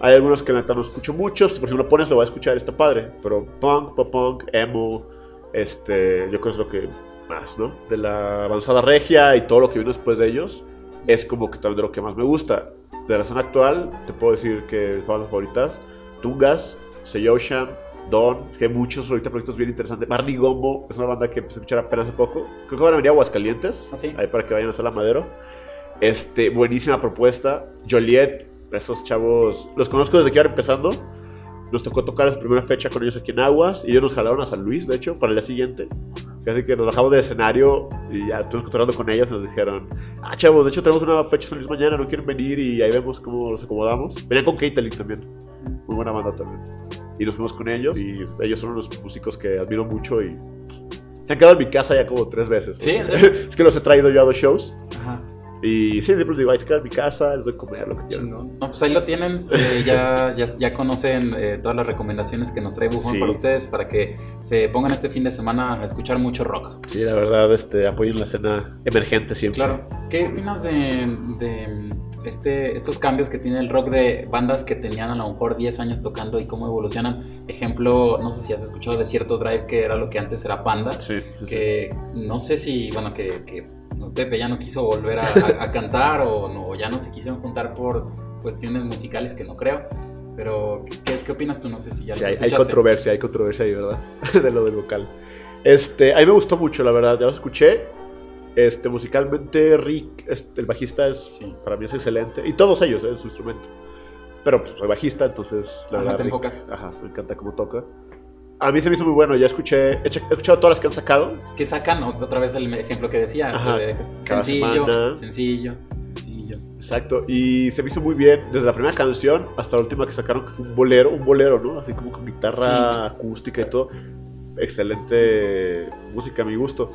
Hay algunos que no escucho mucho. Por si me lo pones, lo voy a escuchar, está padre. Pero punk, pop punk, emo. Este, yo creo que es lo que más, ¿no? De la avanzada regia y todo lo que vino después de ellos. Es como que también de lo que más me gusta. De la escena actual, te puedo decir que son las favoritas. Tungas, Seiyoshan, Don. Es que hay muchos ahorita proyectos bien interesantes. Marley Gombo es una banda que empecé a escuchar apenas hace poco. Creo que van a venir a Aguascalientes. ¿Ah, sí? Ahí para que vayan a hacer la madero. Este, buenísima propuesta. Joliet, esos chavos, los conozco desde que iban empezando. Nos tocó tocar la primera fecha con ellos aquí en Aguas y ellos nos jalaron a San Luis, de hecho, para el día siguiente. Así que nos bajamos del escenario y ya estuvimos cotorreando con ellos y nos dijeron, ah, chavos, de hecho tenemos una fecha San Luis mañana, no quieren venir y ahí vemos cómo nos acomodamos. Venían con Caitlyn también, muy buena banda también. Y nos fuimos con ellos y ellos son unos músicos que admiro mucho y se han quedado en mi casa ya como tres veces. ¿Sí? O ¿En sea, serio? es que los he traído yo a dos shows Ajá. Y sí, siempre digo, ahí se quedan en mi casa, les doy a comer, lo que quieran. No, pues ahí lo tienen. eh, ya, ya, ya conocen eh, todas las recomendaciones que nos trae Bufón Sí. para ustedes para que se pongan este fin de semana a escuchar mucho rock. Sí, la verdad, este, apoyen la escena emergente siempre. Claro. ¿Qué opinas de, de, este, estos cambios que tiene el rock de bandas que tenían a lo mejor 10 años tocando y cómo evolucionan? Ejemplo, no sé si has escuchado de cierto Drive, que era lo que antes era Panda. Sí, sí, sí. que no sé si, bueno, que, que Pepe ya no quiso volver a, a- a cantar o, no, ya no se quisieron juntar por cuestiones musicales que no creo. Pero, ¿qué, qué opinas tú? No sé si ya Sí, hay, controversia, hay controversia ahí, ¿verdad? de lo del vocal. Este, a mí me gustó mucho, la verdad, ya lo escuché. Este, musicalmente, Rick, este, el bajista es, Sí. para mí es excelente. Y todos ellos, ¿eh? en su instrumento. Pero pues soy bajista, entonces la Ajá, verdad. te Rick- enfocas. Ajá, me encanta cómo toca. A mí se me hizo muy bueno, ya escuché, he escuchado todas las que han sacado. Que sacan otra vez el ejemplo que decía. Ajá, que sencillo, semana. sencillo, sencillo. Exacto, y se me hizo muy bien desde la primera canción hasta la última que sacaron, que fue un bolero, un bolero, ¿no? Así como con guitarra Sí. acústica y todo. Excelente música a mi gusto.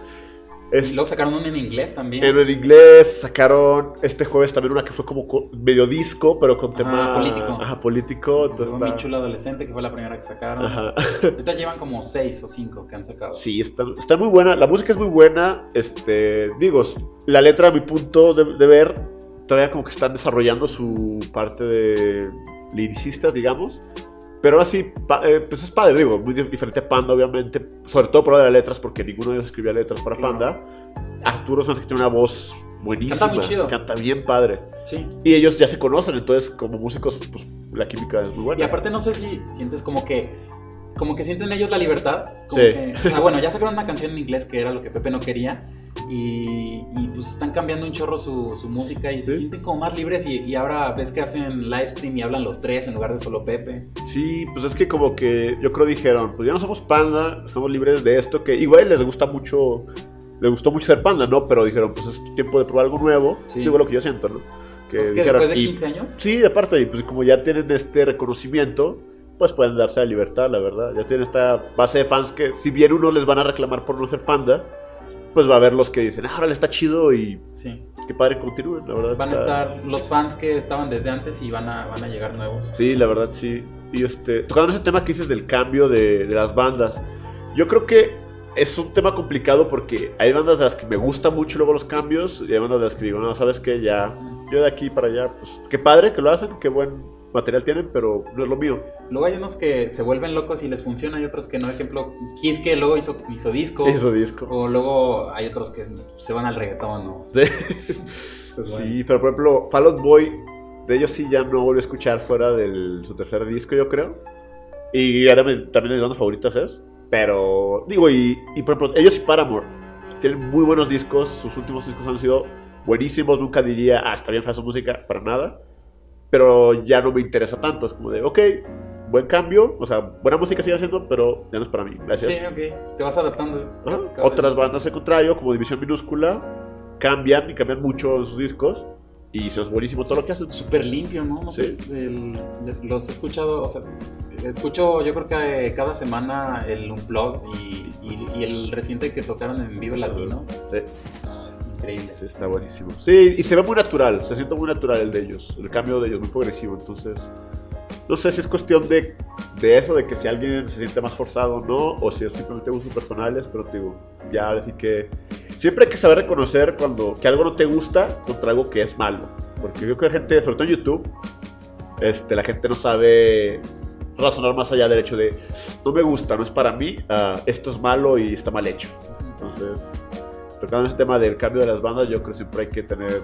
Es- Y luego sacaron uno en inglés también. en, en inglés sacaron este jueves también una que fue como co- medio disco, pero con Ajá, tema político. Ajá, político. Entonces está- chulo adolescente que fue la primera que sacaron. Ajá. Ahorita llevan como seis o cinco que han sacado. Sí, está, está muy buena. La música es muy buena. Este, digo, la letra, a mi punto de, de ver, todavía como que están desarrollando su parte de liricistas, digamos. Pero ahora sí, eh, pues es padre, digo, muy di- diferente a Panda, obviamente. Sobre todo por lo de las letras, porque ninguno de ellos escribía letras para Claro. Panda. Arturo Sanz que tiene una voz buenísima. Canta muy chido. Canta bien padre. Sí. Y ellos ya se conocen, entonces como músicos, pues la química es muy buena. Y aparte no sé si sientes como que como que sienten ellos la libertad, como Sí. que, o sea, bueno, ya sacaron una canción en inglés que era lo que Pepe no quería y, y, pues están cambiando un chorro su, su música y se Sí. sienten como más libres y, y ahora ves que hacen live stream y hablan los tres en lugar de solo Pepe. Sí, pues es que como que yo creo dijeron, pues ya no somos panda, estamos libres de esto, que igual les gusta mucho, les gustó mucho ser panda, ¿no? Pero dijeron, pues es tiempo de probar algo nuevo. Sí. Digo lo que yo siento, ¿no? Que Pues que dijeron, después de y- 15 años, Sí, aparte, y pues como ya tienen este reconocimiento, pues pueden darse la libertad, la verdad. Ya tienen esta base de fans que, si bien uno les van a reclamar por no ser panda, pues va a haber los que dicen, ah, ahora le está chido y sí. qué padre continúen, la verdad. Van a estar los fans que estaban desde antes y van a, van a llegar nuevos. Sí, la verdad sí. Y este, tocando ese tema que dices del cambio de, de las bandas, yo creo que es un tema complicado porque hay bandas de las que me gusta mucho luego los cambios y hay bandas de las que digo, no, sabes que ya, yo de aquí para allá, pues qué padre que lo hacen, qué buen material tienen, pero no es lo mío. Luego hay unos que se vuelven locos y les funciona y otros que no. Ejemplo, Kiss que luego hizo, hizo disco. Eso disco. O luego hay otros que se van al reggaetón, ¿no? Sí. Pues Sí, pero por ejemplo, Fall Out Boy, de ellos sí ya no volví a escuchar fuera de su tercer disco, yo creo. Y ahora me- también mis bandas favoritas es. Pero, digo, y, y por ejemplo, ellos y Paramore tienen muy buenos discos. Sus últimos discos han sido buenísimos. Nunca diría, ah, está bien fea su música, para nada. Pero ya no me interesa tanto. Es como de, ok, buen cambio. O sea, buena música sigue haciendo, pero ya no es para mí. Gracias. Sí, ok. Te vas adaptando. Ajá. Otras bandas, al contrario, como División Minúscula, cambian y cambian mucho sus discos. y se nos buenísimo todo lo que hacen. Súper limpio, ¿no? no Sí. el- los he escuchado, o sea, escucho yo creo que cada semana el Unplug y, y, y el reciente que tocaron en Vivo Latino. Sí, Increíble. sí, está buenísimo. Sí, y se ve muy natural, se siente muy natural el de ellos, el cambio de ellos, muy progresivo. Entonces, no sé si es cuestión de, de eso, de que si alguien se siente más forzado o no, o si es simplemente gustos personales, pero digo, ya así que siempre hay que saber reconocer cuando que algo no te gusta contra algo que es malo. Porque yo creo que la gente, sobre todo en YouTube, este, la gente no sabe razonar más allá del hecho de no me gusta, no es para mí, ah, esto es malo y está mal hecho. Entonces, tocando ese tema del cambio de las bandas, yo creo que siempre hay que tener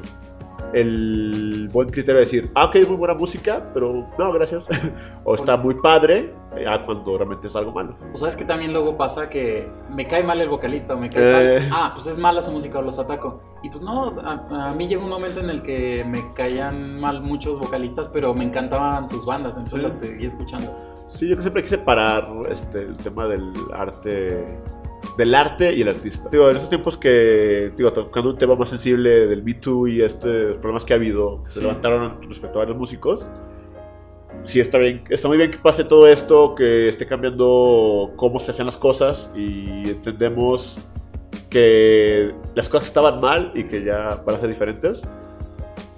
el buen criterio de decir, ah, ok, muy buena música, pero no, gracias. o está muy padre, ya cuando realmente es algo malo. O sabes que también luego pasa que me cae mal el vocalista o me cae Eh. mal. Ah, pues es mala su música o los ataco. Y pues no, a, a mí llegó un momento en el que me caían mal muchos vocalistas, pero me encantaban sus bandas, entonces Sí. las seguí escuchando. Sí, yo siempre hay que separar este, el tema del arte del arte y el artista. Digo, en esos tiempos que, digo, tocando un tema más sensible del Me Too y estos problemas que ha habido, que se Sí. levantaron respecto a varios músicos, sí está bien, está muy bien que pase todo esto, que esté cambiando cómo se hacen las cosas y entendemos que las cosas estaban mal y que ya van a ser diferentes.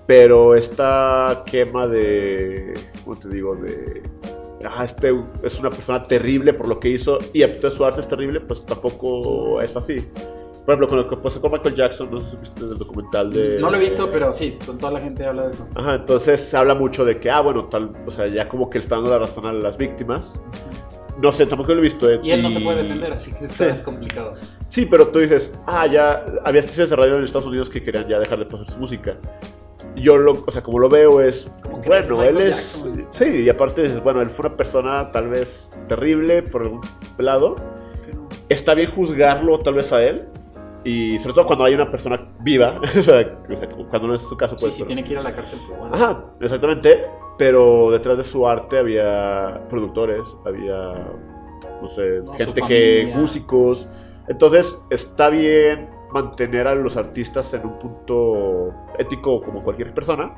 Pero esta quema de, ¿cómo te digo? De, ah, este es una persona terrible por lo que hizo y entonces su arte es terrible, pues tampoco es así. Por ejemplo, con lo que pasó con Michael Jackson, no sé si supiste del documental de... No lo he visto, pero sí, to- toda la gente habla de eso. Ajá, entonces se habla mucho de que, ah, bueno, tal, o sea, ya como que le está dando la razón a las víctimas. No sé, tampoco lo he visto. eh, Y él no se puede defender, así que está Sí. complicado. Sí, pero tú dices, ah, ya había estaciones de radio en Estados Unidos que querían ya dejar de pasar su música. Yo lo, o sea, como lo veo es, Como bueno, él es, Jackson. sí, y aparte dices, bueno, él fue una persona tal vez terrible por algún lado. Está bien juzgarlo tal vez a él. Y sobre todo cuando hay una persona viva, o sea, cuando no es su caso, Sí, pues. sí, pero- tiene que ir a la cárcel, pero bueno. Ajá, exactamente. Pero detrás de su arte había productores, había, no sé, No, gente que, músicos. Entonces, está bien mantener a los artistas en un punto ético como cualquier persona,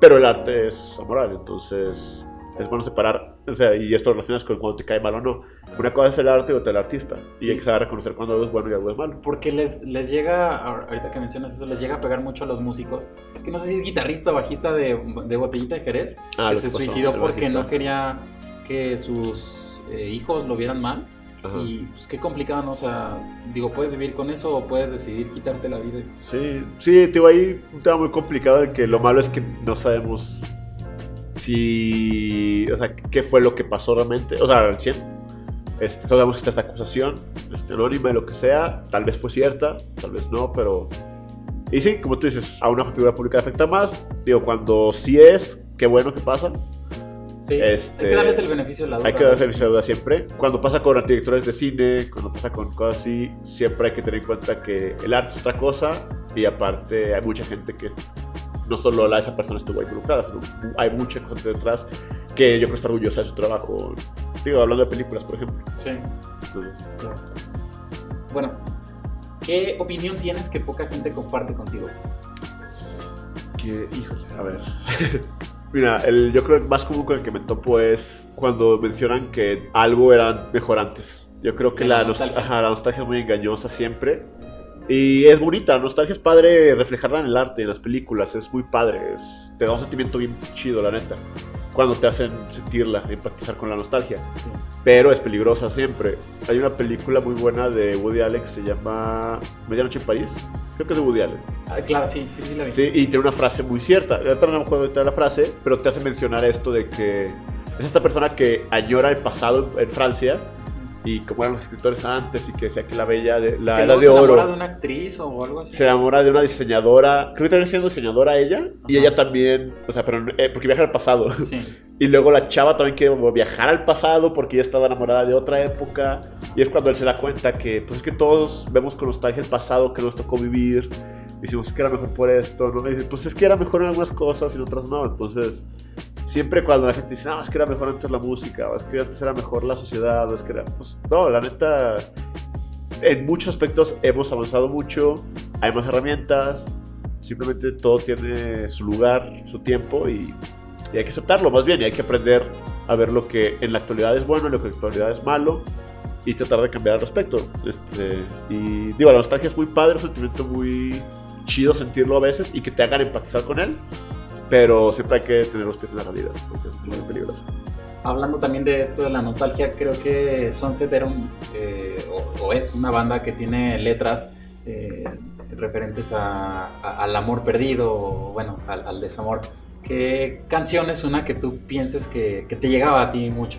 pero el arte es amoral, entonces es bueno separar, o sea, y esto relacionas con cuando te cae mal o no. Una cosa es el arte y otra el artista, y hay que saber reconocer cuando algo es bueno y algo es malo. Porque les, les llega, ahorita que mencionas eso, les llega a pegar mucho a los músicos. Es que no sé si es guitarrista o bajista de, de Botellita de Jerez, Ah, que se pasó, suicidó porque bajista. no quería que sus eh, hijos lo vieran mal. Ajá. Y pues qué complicado, ¿no? O sea, digo, puedes vivir con eso o puedes decidir quitarte la vida. Sí, sí, digo, ahí un tema muy complicado en que lo malo es que no sabemos si, o sea, qué fue lo que pasó realmente, o sea, al 100. Este, sabemos que está esta acusación, este, anónima y lo que sea, tal vez fue cierta, tal vez no, pero... Y sí, como tú dices, a una figura pública le afecta más, digo, cuando sí es, qué bueno que pasa, Sí, Este, hay que darles el beneficio de la duda. hay que darse ¿no? el duda siempre. Cuando pasa con directores de cine, cuando pasa con cosas así, siempre hay que tener en cuenta que el arte es otra cosa y aparte hay mucha gente que no solo la, esa persona estuvo involucrada, sino hay mucha gente detrás que yo creo que está orgullosa de su trabajo. Digo, hablando de películas, por ejemplo. Sí, Entonces, claro. Bueno, ¿qué opinión tienes que poca gente comparte contigo? que, híjole, a ver. Mira, el, yo creo que más común con el que me topo es cuando mencionan que algo era mejor antes. Yo creo que La la, nos- nostalgia. ajá, la nostalgia es muy engañosa siempre. Y es bonita, la nostalgia es padre reflejarla en el arte, en las películas, es muy padre, es- te da un sentimiento bien chido, la neta, cuando te hacen sentirla, empatizar con la nostalgia. Sí. Pero es peligrosa siempre. Hay una película muy buena de Woody Allen que se llama Medianoche en París, creo que es de Woody Allen. Ah, claro, sí, sí, sí la vi. Sí, y tiene una frase muy cierta. Ahorita no me acuerdo de la frase, pero te hace mencionar esto de que es esta persona que añora el pasado en Francia y como eran los escritores antes y que decía que la bella de la Que edad de se enamora oro de una actriz o algo así. se enamora de una diseñadora, creo que también siendo diseñadora ella y Ajá. ella también, o sea, pero eh, porque viaja al pasado. Sí. Y luego la chava también quiere viajar al pasado porque ella estaba enamorada de otra época. Y es cuando él se da cuenta que, pues es que todos vemos con nostalgia el pasado que nos tocó vivir. Decimos que era mejor por esto, ¿no? Y dice, pues es que era mejor en algunas cosas y en otras no. Entonces, siempre cuando la gente dice, no, es que era mejor antes la música, o es que antes era mejor la sociedad, o es que era, pues no, la neta, en muchos aspectos hemos avanzado mucho, hay más herramientas. simplemente todo tiene su lugar, su tiempo y, y hay que aceptarlo más bien y hay que aprender a ver lo que en la actualidad es bueno y lo que en la actualidad es malo y tratar de cambiar al respecto. Este, y digo, la nostalgia es muy padre, es un sentimiento muy chido sentirlo a veces y que te hagan empatizar con él, pero siempre hay que tener los pies en la realidad, porque es muy peligroso. Hablando también de esto de la nostalgia, creo que Sunset era un, eh, o, o, es una banda que tiene letras eh, referentes a, a, al amor perdido, o bueno, al, al, desamor. ¿Qué canción es una que tú pienses que, que te llegaba a ti mucho?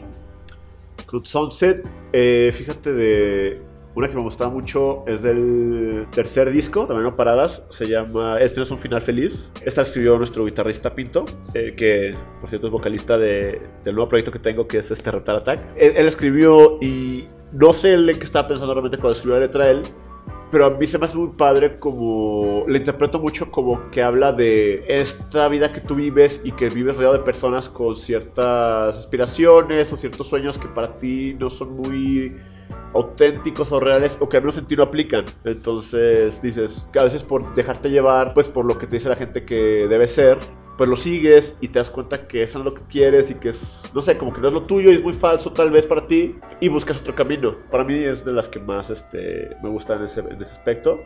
Cruz Sunset, eh, fíjate de una que me gustaba mucho es del tercer disco, también no paradas, se llama Este no es un final feliz. Esta escribió nuestro guitarrista Pinto, eh, que por cierto es vocalista de, del nuevo proyecto que tengo que es este Reptar Attack. Él, él escribió y no sé en qué estaba pensando realmente cuando escribió la letra él, pero a mí se me hace muy padre como le interpreto mucho como que habla de esta vida que tú vives y que vives rodeado de personas con ciertas aspiraciones o ciertos sueños que para ti no son muy auténticos o reales o que al menos en ti no aplican. Entonces dices que a veces por dejarte llevar pues por lo que te dice la gente que debe ser, pues lo sigues y te das cuenta que eso no es lo que quieres y que es, no sé, como que no es lo tuyo y es muy falso tal vez para ti y buscas otro camino. Para mí es de las que más este, me gustan en ese, en ese aspecto.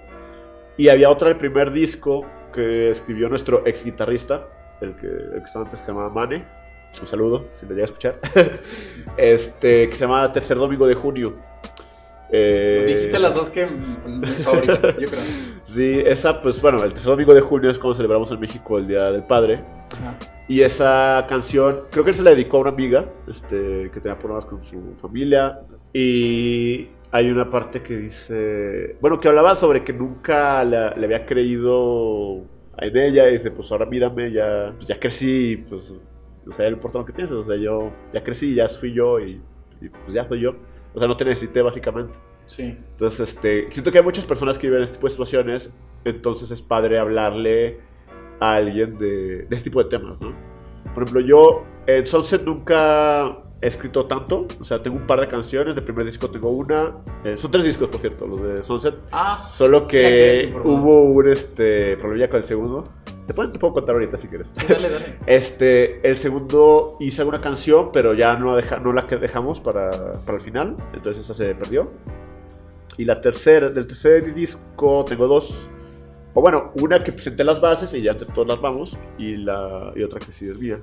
Y había otra del primer disco que escribió nuestro ex guitarrista, el que, el que estaba antes se llamaba Mane. Un saludo, si me llega a escuchar. este, que se llama Tercer Domingo de Junio. Eh, Dijiste las dos que mis favoritas, yo creo. Sí, esa, pues bueno, el tercer domingo de junio es cuando celebramos en México el Día del Padre. Ajá. Y esa canción, creo que él se la dedicó a una amiga este, que tenía problemas con su familia. Y hay una parte que dice, bueno, que hablaba sobre que nunca le, le había creído en ella. Y dice, pues ahora mírame, ya, pues ya crecí, pues, o sea, no importa lo que pienses, o sea, yo ya crecí, ya fui yo y, y pues ya soy yo. O sea, no te necesité básicamente. Sí. Entonces, este, siento que hay muchas personas que viven este tipo de situaciones, entonces es padre hablarle a alguien de, de este tipo de temas, ¿no? Por ejemplo, yo en Sunset nunca he escrito tanto, o sea, tengo un par de canciones, de primer disco tengo una, eh, son tres discos, por cierto, los de Sunset, Ah, solo que, que hubo un este, problema con el segundo. Te puedo, te puedo contar ahorita si quieres. Sí, dale, dale. Este, el segundo hice alguna canción, pero ya no, deja, no la que dejamos para, para el final, entonces esa se perdió. Y la tercera, del tercer disco tengo dos. O bueno, una que presenté las bases y ya entre todas las vamos, y, la, y otra que sí es mía.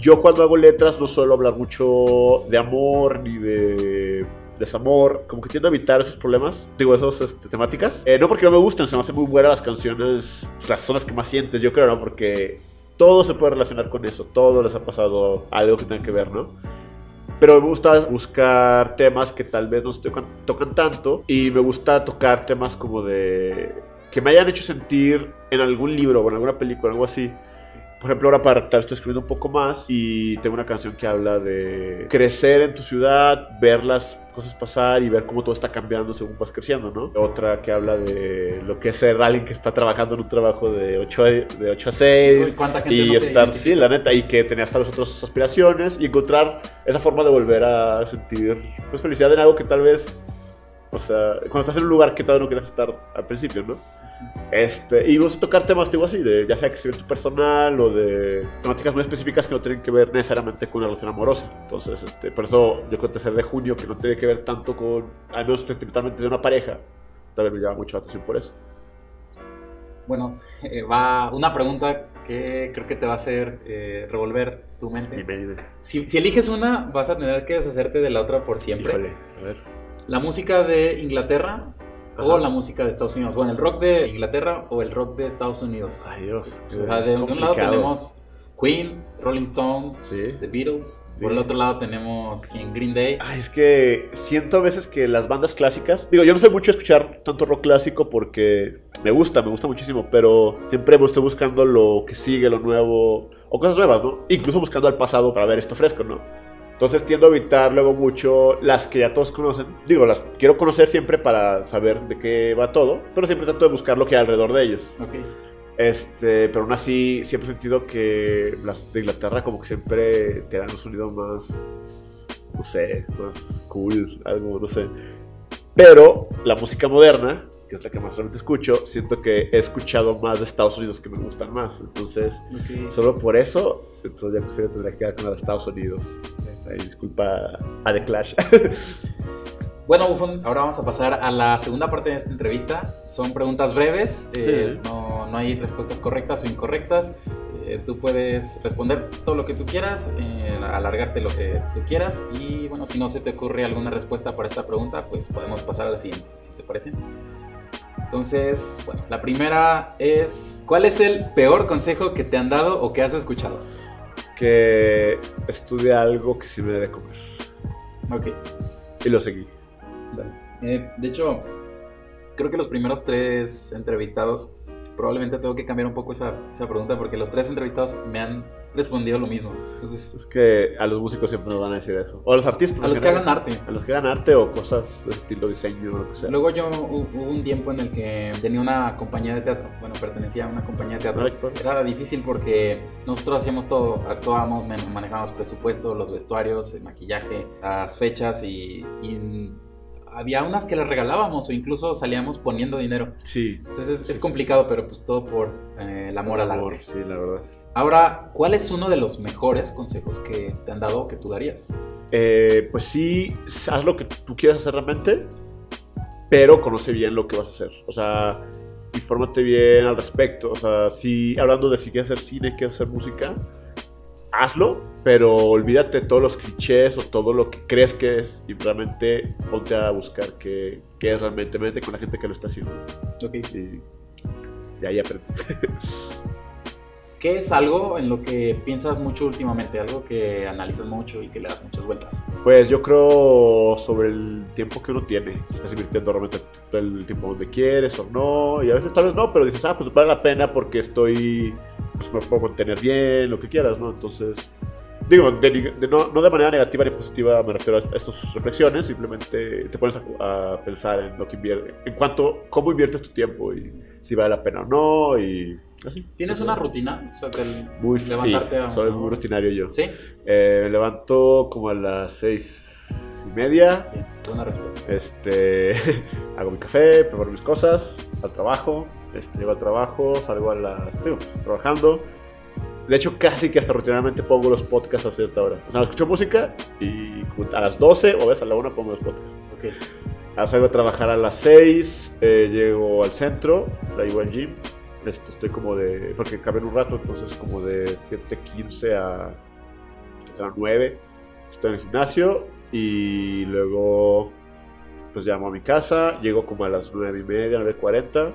Yo cuando hago letras no suelo hablar mucho de amor ni de desamor, como que tiendo a evitar esos problemas, digo, esas este, temáticas. Eh, no porque no me gusten, se me hacen muy buenas las canciones, las son las que más sientes, yo creo, ¿no? Porque todo se puede relacionar con eso, todo les ha pasado algo que tenga que ver, ¿no? Pero me gusta buscar temas que tal vez no se tocan, tocan tanto y me gusta tocar temas como de... que me hayan hecho sentir en algún libro o en alguna película, algo así. Por ejemplo, ahora para Reptar estoy escribiendo un poco más y tengo una canción que habla de crecer en tu ciudad, ver las cosas pasar y ver cómo todo está cambiando según vas creciendo, ¿no? Otra que habla de lo que es ser alguien que está trabajando en un trabajo de 8 a, de 8 a 6 Uy, ¿cuánta gente y no estar, sí, la neta, y que tenía hasta las otras aspiraciones y encontrar esa forma de volver a sentir pues, felicidad en algo que tal vez, o sea, cuando estás en un lugar que tal vez no quieres estar al principio, ¿no? Este, y vamos a tocar temas digo así, de ya sea crecimiento personal o de temáticas muy específicas que no tienen que ver necesariamente con una relación amorosa. Entonces, este, por eso yo creo que el tercer de junio, que no tiene que ver tanto con, al menos sentimentalmente, de una pareja, tal vez me llama mucho la atención por eso. Bueno, eh, va una pregunta que creo que te va a hacer eh, revolver tu mente. Dime, dime. Si, si eliges una, vas a tener que deshacerte de la otra por siempre. Híjole, a ver. La música de Inglaterra o la música de Estados Unidos. Bueno, el rock de Inglaterra o el rock de Estados Unidos. Ay, Dios. O sea, de, de un lado tenemos Queen, Rolling Stones, Sí. The Beatles. Sí. Por el otro lado tenemos. Green Day. Ay, es que siento a veces que las bandas clásicas. Digo, yo no sé mucho escuchar tanto rock clásico porque me gusta, me gusta muchísimo, pero siempre me estoy buscando lo que sigue, lo nuevo, o cosas nuevas, ¿no? Incluso buscando al pasado para ver esto fresco, ¿no? Entonces tiendo a evitar luego mucho las que ya todos conocen. Digo, las quiero conocer siempre para saber de qué va todo, pero siempre trato de buscar lo que hay alrededor de ellos. Ok. Este, pero aún así siempre he sentido que las de Inglaterra como que siempre te dan un sonido más, no sé, más cool, algo, no sé. Pero la música moderna, que es la que más realmente escucho, siento que he escuchado más de Estados Unidos que me gustan más. Entonces, Ok. solo por eso, entonces ya pues, yo tendría que quedar con la de Estados Unidos. Ahí, disculpa a The Clash. Bueno, Bufón, ahora vamos a pasar a la segunda parte de esta entrevista. Son preguntas breves, eh, Sí. no, no hay respuestas correctas o incorrectas. Eh, tú puedes responder todo lo que tú quieras, eh, alargarte lo que tú quieras y bueno, si no se te ocurre alguna respuesta para esta pregunta, pues podemos pasar a la siguiente, si te parece. Entonces, bueno, la primera es, ¿cuál es el peor consejo que te han dado o que has escuchado? que estudie algo que sí me debe comer. Ok. Y lo seguí. Eh, de hecho, creo que los primeros tres entrevistados, probablemente tengo que cambiar un poco esa, esa pregunta porque los tres entrevistados me han respondido lo mismo. Entonces, Es que a los músicos siempre nos van a decir eso. O a los artistas. a los que hagan arte. A los que hagan arte o cosas de estilo diseño o lo que sea. Luego yo hu- hubo un tiempo en el que tenía una compañía de teatro, bueno, pertenecía a una compañía de teatro. Era difícil porque nosotros hacíamos todo, actuábamos, man- manejábamos presupuesto, los vestuarios, el maquillaje, las fechas y, y había unas que las regalábamos o incluso salíamos poniendo dinero. Sí. Entonces es, Sí, es sí, complicado, pero pues todo por eh, el amor al Amor, arte. Sí, la verdad. Ahora, ¿cuál es uno de los mejores consejos que te han dado o que tú darías? Eh, pues sí, haz lo que tú quieras hacer realmente, pero conoce bien lo que vas a hacer. O sea, infórmate bien al respecto. O sea, si hablando de si quieres hacer cine, quieres hacer música, hazlo, pero olvídate de todos los clichés o todo lo que crees que es y realmente ponte a buscar qué, qué es realmente, mete con la gente que lo está haciendo. Ok. Y, y ahí aprende. ¿Qué es algo en lo que piensas mucho últimamente? Algo que analizas mucho y que le das muchas vueltas. Pues yo creo sobre el tiempo que uno tiene. Si estás invirtiendo realmente todo el tiempo donde quieres o no. Y a veces tal vez no, pero dices, ah, pues vale la pena porque estoy. Pues me puedo mantener bien, lo que quieras, ¿no? Entonces. Digo, de- de- no, no de manera negativa ni positiva me refiero a est- estas reflexiones, simplemente te pones a, a pensar en lo que inviertes, en cuanto, cómo inviertes tu tiempo y si vale la pena o no y así. ¿Tienes una rutina? O sea, del Muy, levantarte sí, a- soy muy rutinario yo. ¿Sí? Eh, me levanto como a las seis y media, Bien, buena respuesta. este, hago mi café, preparo mis cosas, al trabajo, este, llego al trabajo, salgo a las, digo, trabajando. De hecho, casi que hasta rutinariamente pongo los podcasts a cierta hora. O sea, escucho música y a las 12 o a veces a la 1 pongo los podcasts. Ok. Ahora salgo a trabajar a las 6, eh, llego al centro, traigo al gym. Esto, estoy como de. Porque caben un rato, entonces como de 7:15 a, a las 9. Estoy en el gimnasio y luego pues llamo a mi casa, llego como a las 9 y media, 9.40.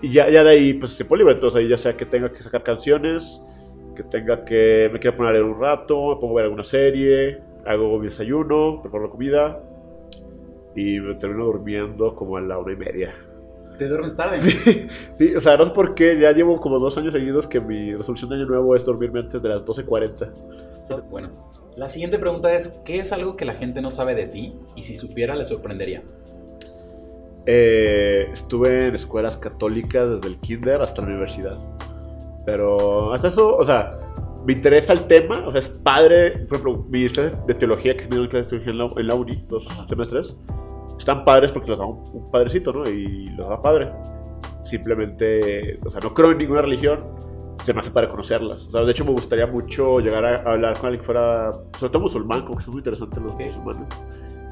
Y ya, ya de ahí, pues tiempo libre. Entonces ahí ya sea que tenga que sacar canciones, que tenga que. Me quiera poner a leer un rato, me pongo a ver alguna serie, hago mi desayuno, preparo la comida y me termino durmiendo como a la una y media. ¿Te duermes tarde? Sí, o sea, no sé por qué, ya llevo como dos años seguidos que mi resolución de año nuevo es dormirme antes de las 12.40. O sea, bueno, la siguiente pregunta es, ¿qué es algo que la gente no sabe de ti y si supiera le sorprendería? Eh, estuve en escuelas católicas desde el kinder hasta la universidad. Pero hasta eso, o sea, me interesa el tema, o sea, es padre. Por ejemplo, mis clases de teología, que me clases de teología en la, en la uni, dos semestres, están padres porque los da un, un padrecito, ¿no? Y los da padre. Simplemente, o sea, no creo en ninguna religión, se me hace para conocerlas. O sea, de hecho, me gustaría mucho llegar a, a hablar con alguien que fuera, sobre todo musulmán, como que son muy interesantes los Ok. musulmanes,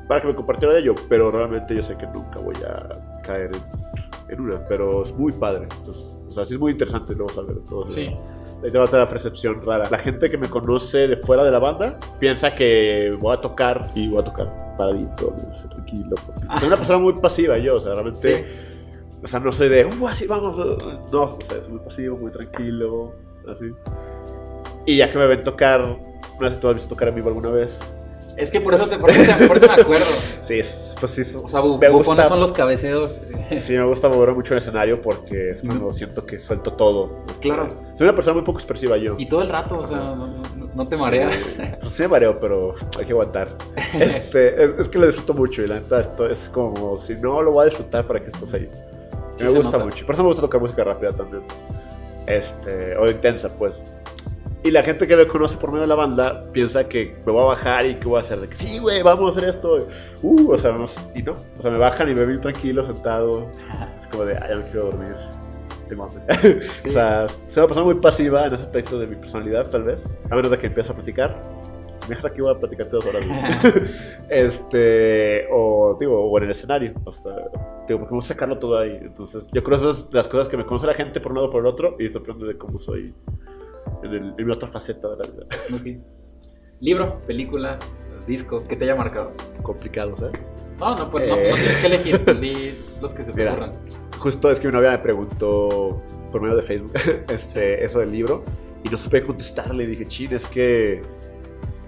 para que me compartiera de ello. Pero realmente yo sé que nunca voy a caer en, en una, pero es muy padre. Entonces, o sea, sí es muy interesante luego saber todo. Sí. Ahí te va a tener la percepción rara. La gente que me conoce de fuera de la banda piensa que voy a tocar y voy a tocar paradito, tranquilo. porque Soy una persona muy pasiva yo, o sea, realmente. Sí. O sea, no soy de, uh, así vamos. uh", No, o sea, es muy pasivo, muy tranquilo, así. Y ya que me ven tocar, no sé si tú has visto tocar en vivo alguna vez. Es que por eso, te, por eso, por eso me acuerdo. Sí, es, pues sí. O sea, bu- bufones son los cabeceos. Sí, me gusta mover mucho el escenario porque es cuando Ujú. siento que suelto todo. Es que- Claro. Soy una persona muy poco expresiva yo. Y todo el rato, o sea, no, no- no te mareas. Sí, pues sí me mareo, pero hay que aguantar. Este, es, es que lo disfruto mucho y la neta esto es como si no lo voy a disfrutar para que estés ahí. Sí me gusta nota. mucho. Por eso me gusta tocar música rápida también. Este, o intensa, pues. Y la gente que me conoce por medio de la banda piensa que me voy a bajar y que voy a hacer de que sí, güey, vamos a hacer esto. Uh, o sea, no, y no. O sea, me bajan y me ven tranquilo, sentado. Es como de, ay, ya me quiero dormir. Sí. o sea, se va a pasar muy pasiva en ese aspecto de mi personalidad, tal vez. A menos de que empiece a platicar. Si me dejas aquí, voy a platicarte dos horas. este, o, digo, o en el escenario. O sea, digo, porque vamos a sacarlo todo ahí. Entonces, yo creo que esas son las cosas que me conoce la gente por un lado o por el otro y sorprende de cómo soy en, el- en otra faceta de la vida. Ok. Libro, película, disco, que te haya marcado. Complicados, ¿eh? No, no, pues no, Eh. no tienes que elegir. Di los que se te ocurran. Justo es que mi novia me preguntó por medio de Facebook este, eso del libro y no supe contestarle. Dije, chin, es que.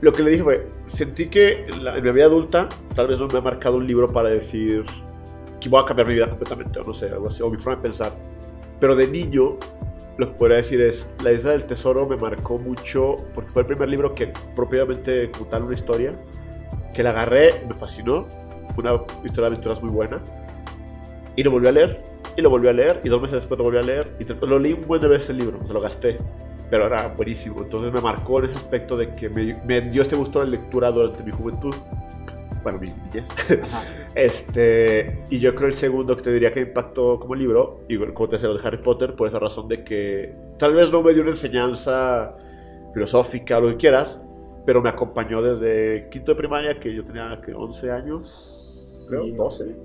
Lo que le dije fue: sentí que en, la- en mi vida adulta tal vez no me ha marcado un libro para decir que voy a cambiar mi vida completamente, o no sé, algo así, o mi forma de pensar. Pero de niño, lo que podría decir es: La Isla del Tesoro me marcó mucho porque fue el primer libro que propiamente tal una historia que la agarré, me fascinó. Una historia de aventuras muy buena. Y lo volví a leer, y lo volví a leer, y dos meses después lo volví a leer, y lo leí un buen de veces el libro, se lo gasté, pero era buenísimo. Entonces me marcó en ese aspecto de que me, me dio este gusto de la lectura durante mi juventud, bueno, mi niñez. Este, y yo creo el segundo que te diría que impactó como libro, y como te decía, lo de Harry Potter, por esa razón de que tal vez no me dio una enseñanza filosófica o lo que quieras, pero me acompañó desde quinto de primaria, que yo tenía que 11 años, creo, Sí, 12,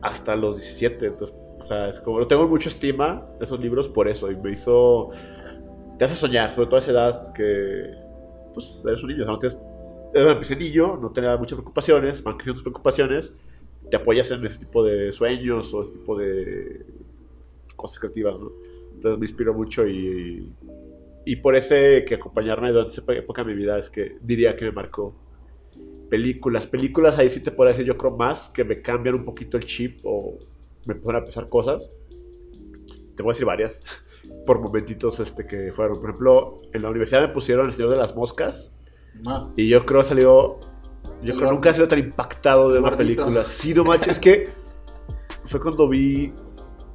hasta los 17. Entonces, o sea, es como, lo tengo mucha estima de esos libros por eso, y me hizo, te hace soñar, sobre todo a esa edad que, pues, eres un niño, o sea, no tienes, empecé niño, no tenía muchas preocupaciones, van creciendo tus preocupaciones, te apoyas en ese tipo de sueños o ese tipo de cosas creativas, ¿no? Entonces me inspiró mucho y, y por ese que acompañarme durante esa época de mi vida es que diría que me marcó. Películas, películas ahí sí te puedo decir yo creo más que me cambian un poquito el chip o me ponen a pensar cosas. Te voy a decir varias por momentitos este, que fueron. Por ejemplo, en la universidad me pusieron El Señor de las Moscas No. y yo creo salió. Yo creo gor- nunca he sido tan impactado de una película. Sí, no manches, es que fue cuando vi.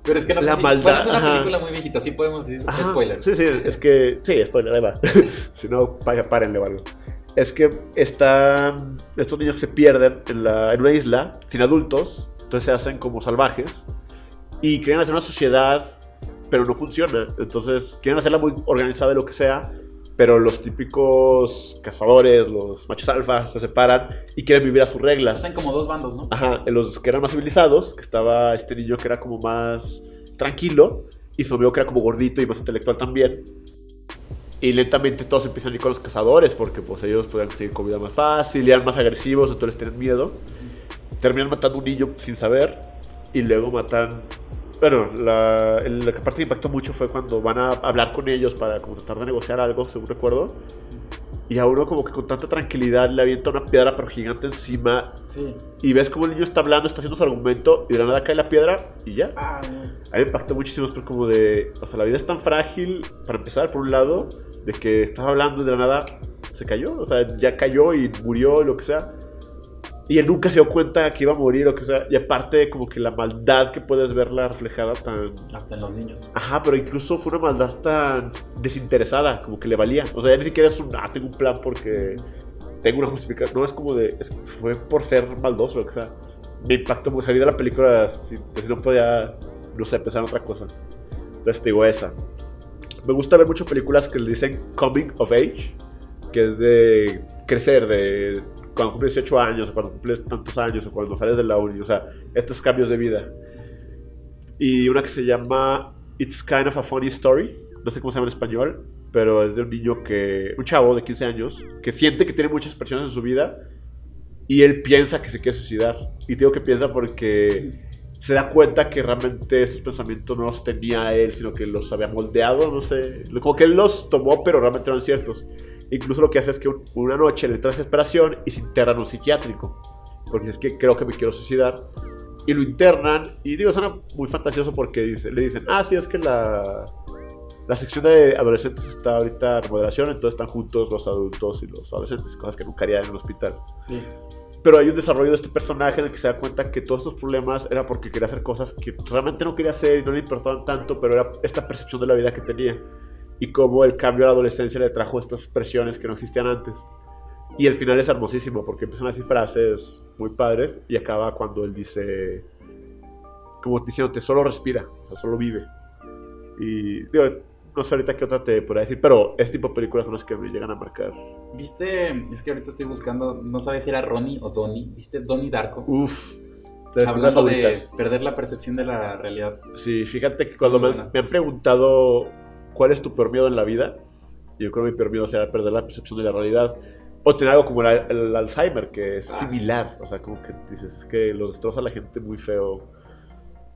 Pero es que no La sé si... maldad, es una ajá. película muy viejita, sí podemos decir Ajá, spoilers. Sí, sí, es que. Sí, spoiler, ahí va. si no, párenle o algo. Es que están estos niños que se pierden en, la, en una isla sin adultos, entonces se hacen como salvajes y quieren hacer una sociedad, pero no funciona. Entonces quieren hacerla muy organizada de lo que sea, pero los típicos cazadores, los machos alfa, se separan y quieren vivir a sus Se reglas. hacen como dos bandos, ¿no? Ajá, los que eran más civilizados, que estaba este niño que era como más tranquilo, y su amigo que era como gordito y más intelectual también. Y lentamente todos empiezan a ir con los cazadores, porque pues ellos podían conseguir comida más fácil, y eran más agresivos, entonces tienen miedo. Terminan matando a un niño sin saber, y luego matan... Bueno, la, la parte que impactó mucho fue cuando van a hablar con ellos para como tratar de negociar algo, según recuerdo. Y a uno como que con tanta tranquilidad le avienta una piedra pero gigante encima Sí. y ves como el niño está hablando, está haciendo su argumento y de la nada cae la piedra y ya. Ah, no. A mí me impactó muchísimo, es como de, o sea, la vida es tan frágil, para empezar, por un lado, de que estaba hablando y de la nada se cayó, o sea, ya cayó y murió, lo que sea. Y él nunca se dio cuenta que iba a morir, o que sea. Y aparte, como que la maldad que puedes verla reflejada tan... Hasta en los niños. Ajá, pero incluso fue una maldad tan desinteresada, como que le valía. O sea, ya ni siquiera es un, ah, tengo un plan porque tengo una justificación. No, es como de, es- fue por ser maldoso, que sea. Me impactó mucho. Salí de la película si, si no podía, no sé, pensar en otra cosa. Entonces digo esa. Me gusta ver muchas películas que le dicen coming of age, que es de crecer, de cuando cumples 18 años, o cuando cumples tantos años, o cuando sales de la uni, o sea, estos cambios de vida. Y una que se llama It's Kind of a Funny Story, no sé cómo se llama en español, pero es de un niño que, un chavo de 15 años, que siente que tiene muchas presiones en su vida y él piensa que se quiere suicidar. Y digo que piensa porque se da cuenta que realmente estos pensamientos no los tenía él, sino que los había moldeado, no sé, como que él los tomó, pero realmente eran ciertos. Incluso lo que hace es que un- una noche le entra desesperación y se interna en un psiquiátrico. Porque es que creo que me quiero suicidar. Y lo internan. Y digo, suena muy fantasioso porque dice- le dicen, ah, sí, es que la, la sección de adolescentes está ahorita en remodelación, entonces están juntos los adultos y los adolescentes, cosas que nunca harían en un hospital. Sí. Pero hay un desarrollo de este personaje en el que se da cuenta que todos estos problemas era porque quería hacer cosas que realmente no quería hacer y no le importaban tanto, pero era esta percepción de la vida que tenía. Y cómo el cambio a la adolescencia le trajo estas presiones que no existían antes. Y el final es hermosísimo porque empiezan a decir frases muy padres y acaba cuando él dice, como diciéndote, solo respira, o sea, solo vive. Y digo, no sé ahorita qué otra te podría decir, pero este tipo de películas son las que me llegan a marcar. ¿Viste? Es que ahorita estoy buscando, no sabes si era Ronnie o Donnie. ¿Viste Donnie Darko? Uf. de Hablando de perder la percepción de la realidad. Sí, fíjate que cuando me, me, han preguntado cuál es tu peor miedo en la vida, yo creo que mi peor miedo será perder la percepción de la realidad. O tener algo como el, Alzheimer, que es ah, similar. O sea, como que dices, es que lo destroza a la gente muy feo.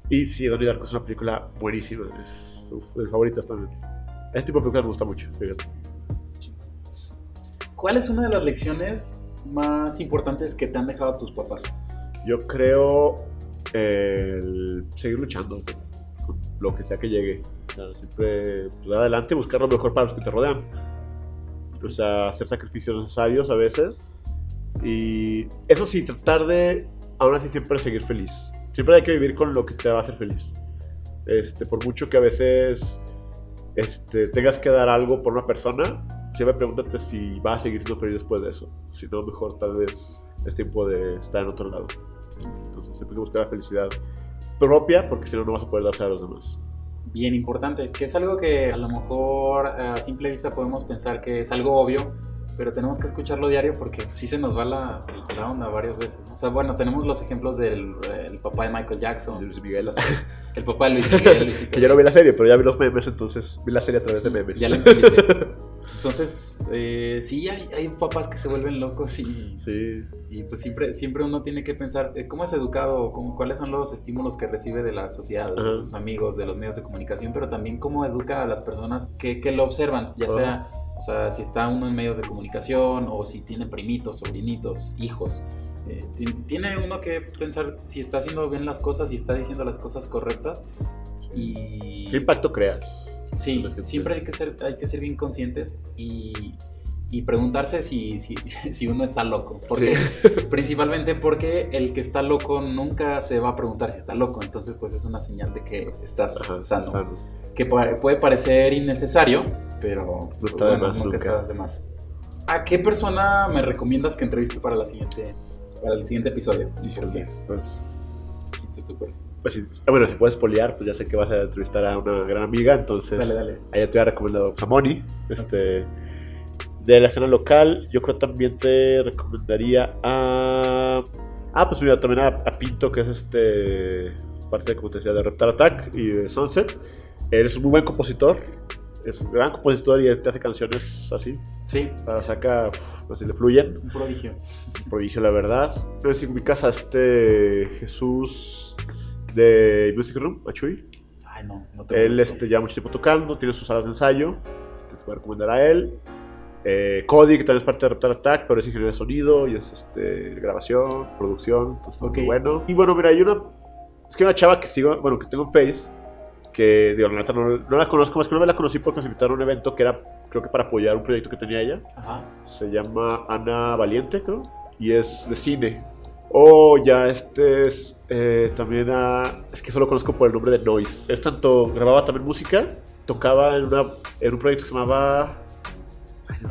Y sí, Donnie Darko es una película buenísima. Es de mis favoritas también. Este tipo de películas me gusta mucho, fíjate. ¿Cuál es una de las lecciones más importantes que te han dejado tus papás? Yo creo el seguir luchando lo que sea que llegue. siempre pues, adelante, buscar lo mejor para los que te rodean o sea, hacer sacrificios necesarios a veces. Y eso sí, tratar de, aún así, siempre seguir feliz. Siempre hay que vivir con lo que te va a hacer feliz. Este, por mucho que a veces este, tengas que dar algo por una persona, siempre pregúntate si va a seguir siendo feliz después de eso. Si no, mejor tal vez es tiempo de estar en otro lado. Entonces, siempre hay que buscar la felicidad propia, porque si no, no vas a poder darse a los demás bien importante, que es algo que a lo mejor a simple vista podemos pensar que es algo obvio, pero tenemos que escucharlo diario porque sí se nos va la, la onda varias veces. O sea, bueno, tenemos los ejemplos del el papá de Michael Jackson. Luis Miguel. El papá de Luis Miguel. que yo no vi la serie, pero ya vi los memes, entonces vi la serie a través de memes. Ya lo entendiste. Entonces, eh, sí, hay, hay, papás que se vuelven locos y, sí. y pues siempre, siempre uno tiene que pensar eh, cómo es educado, cómo, cuáles son los estímulos que recibe de la sociedad, de sus amigos, de los medios de comunicación, pero también cómo educa a las personas que, que lo observan, ya sea, o sea, si está uno en medios de comunicación o si tiene primitos, sobrinitos, hijos. Eh, tiene uno que pensar si está haciendo bien las cosas, si está diciendo las cosas correctas y... ¿Qué impacto creas? Sí, siempre hay que ser, hay que ser bien conscientes y, y preguntarse si, si, si, uno está loco. Porque, Principalmente porque el que está loco nunca se va a preguntar si está loco. Entonces, pues es una señal de que estás sano. Que puede parecer innecesario, pero no está, de más, nunca está de más. ¿A qué persona me recomiendas que entreviste para, la siguiente, para el siguiente episodio? ¿Y por qué? Pues. Pues, ah, bueno, si puedes poliar, pues ya sé que vas a entrevistar a una gran amiga, entonces dale, dale. ahí te voy a recomendar a Moni, este, de la escena local. Yo creo también te recomendaría a... Ah, pues mira, también a, Pinto, que es este parte de, como te decía, de Reptar Attack y de Sunset. Él es un muy buen compositor, es un gran compositor y te hace canciones así. Sí. Para sacar, así le fluyen. Un prodigio. Un prodigio, la verdad. Entonces, en mi casa, este Jesús de Music Room, Achui. Ay, no, no Él este, lleva mucho tiempo tocando, tiene sus salas de ensayo. Te voy a recomendar a él. Eh, Cody, que también es parte de Reptar Attack, pero es ingeniero de sonido y es este, grabación, producción, todo muy bueno. Y bueno, mira, hay una. Es que hay una chava que sigo, bueno, que tengo en Face, que digo, no, no, la conozco, más que no me la conocí porque nos invitaron a un evento que era, creo que para apoyar un proyecto que tenía ella. Ajá. Se llama Ana Valiente, creo, y es de cine. O ya este es eh, también a... Es que solo conozco por el nombre de Noise. Es tanto... Grababa también música. Tocaba en, una, en un proyecto que se llamaba...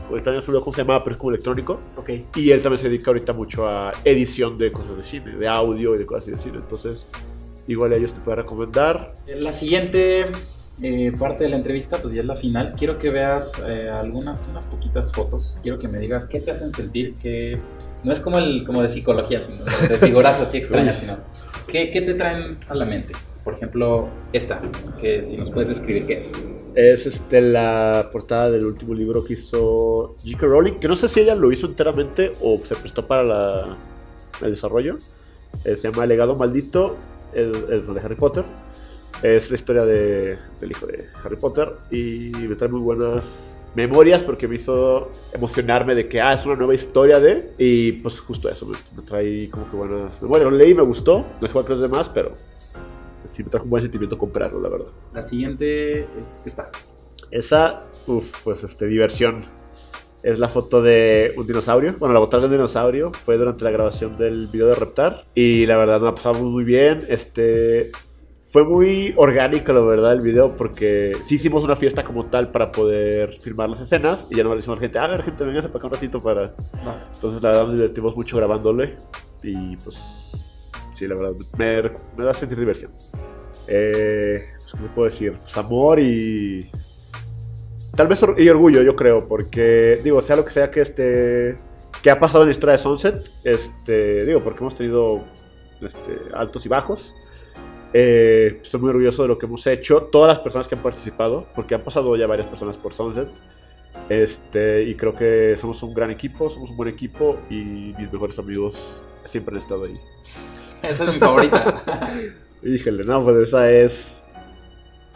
Ahorita no se cómo se llamaba, pero es como electrónico. Okay. Y él también se dedica ahorita mucho a edición de cosas de cine, de audio y de cosas de cine. Entonces, igual a ellos te puedo recomendar. La siguiente eh, parte de la entrevista, pues ya es la final. Quiero que veas eh, algunas, unas poquitas fotos. Quiero que me digas qué te hacen sentir, qué no es como el como de psicología, sino de figuras así extrañas, sino ¿qué, ¿qué, te traen a la mente? Por ejemplo, esta, que si nos puedes describir qué es. Es este, la portada del último libro que hizo J.K. Rowling, que no sé si ella lo hizo enteramente o se prestó para la, el desarrollo. Eh, se llama Legado Maldito, el, el de Harry Potter. Es la historia de, del hijo de Harry Potter y me trae muy buenas memorias porque me hizo emocionarme de que, ah, es una nueva historia de... Y pues justo eso, me, trae como que buenas... Bueno, lo leí, me gustó, no es igual que los demás, pero sí me trajo un buen sentimiento comprarlo, la verdad. La siguiente es esta. Esa, uff, pues este, diversión. Es la foto de un dinosaurio. Bueno, la botarga de un dinosaurio fue durante la grabación del video de Reptar. Y la verdad nos la pasamos muy bien. Este, Fue muy orgánico, la verdad, el video, porque sí hicimos una fiesta como tal para poder filmar las escenas y ya no le decimos a la gente, a ver, gente, venga para acá un ratito para. Entonces, la verdad, nos divertimos mucho grabándole y pues. Sí, la verdad, me, me da sentir diversión. Eh, pues, ¿Qué puedo decir? Pues amor y. Tal vez or- y orgullo, yo creo, porque, digo, sea lo que sea que este. que ha pasado en la historia de Sunset, este. Digo, porque hemos tenido este, altos y bajos. Eh, estoy muy orgulloso de lo que hemos hecho. Todas las personas que han participado, porque han pasado ya varias personas por Sunset. Este, y creo que somos un gran equipo, somos un buen equipo y mis mejores amigos siempre han estado ahí. Esa es mi favorita. Híjole, no, pues esa es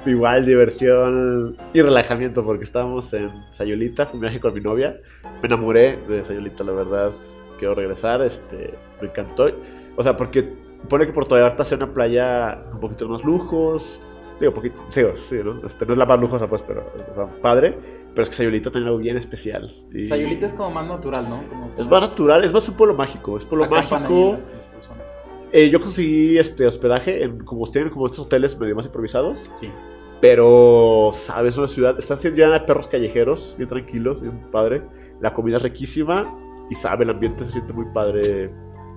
igual diversión y relajamiento porque estábamos en Sayulita, fue un viaje con mi novia. Me enamoré de Sayulita, la verdad. Quiero regresar, este, me encantó. O sea, porque pone que Puerto Vallarta sea una playa un poquito más lujos. Digo, poquito, sí, sí, ¿no? Este, no es la más lujosa, pues, pero o sea, padre. Pero es que Sayulita tiene algo bien especial. Y Sayulita es como más natural, ¿no? Como- es más natural, es más un pueblo mágico. Es pueblo mágico. Eh, yo conseguí este hospedaje en como tienen como estos hoteles medio más improvisados. Sí. Pero, ¿sabes? Una ciudad. Está llena de perros callejeros, bien tranquilos, bien padre. La comida es riquísima. Y sabe, el ambiente se siente muy padre.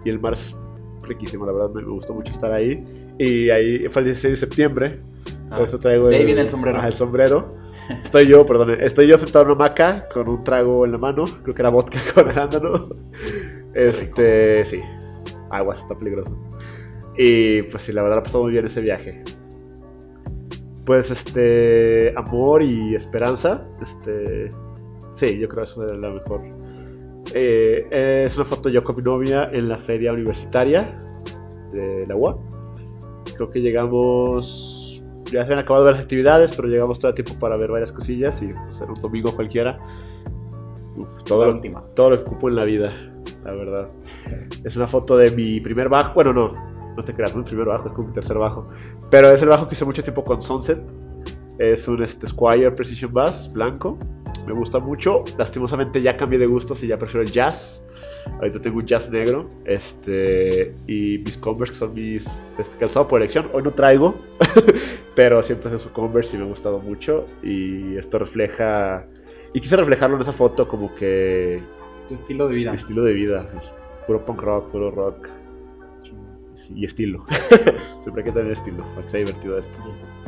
Y el mar es riquísimo, la verdad. Me, gustó mucho estar ahí. Y ahí fue el 16 de septiembre. Ah, Por eso traigo viene el sombrero. Ajá, el sombrero. Estoy yo, perdón. Estoy yo sentado en una hamaca con un trago en la mano. Creo que era vodka con arándano. Este, sí. Aguas, está peligroso. Y pues sí, la verdad la pasó muy bien ese viaje. Pues este, amor y esperanza. Este, sí, yo creo que eso es la mejor. Eh, es una foto yo con mi novia en la feria universitaria de la UA. Creo que llegamos. Ya se han acabado las actividades, pero llegamos todo el tiempo para ver varias cosillas y pues, un domingo cualquiera. Uf, todo, lo, última. todo lo que ocupo en la vida, la verdad. Es una foto de mi primer bajo. Bueno, no, no te creas, no es mi primer bajo, es como mi tercer bajo. Pero es el bajo que hice mucho tiempo con Sunset. Es un este, Squire Precision Bass blanco. Me gusta mucho. Lastimosamente ya cambié de gustos y ya prefiero el jazz. Ahorita tengo un jazz negro. Este. Y mis Converse, que son mis este, calzado por elección. Hoy no traigo. pero siempre uso Converse y me ha gustado mucho. Y esto refleja. Y quise reflejarlo en esa foto como que. Tu estilo de vida. Mi estilo de vida. Puro punk rock, puro rock. Sí, y estilo. Siempre hay que tener estilo para que sea divertido esto.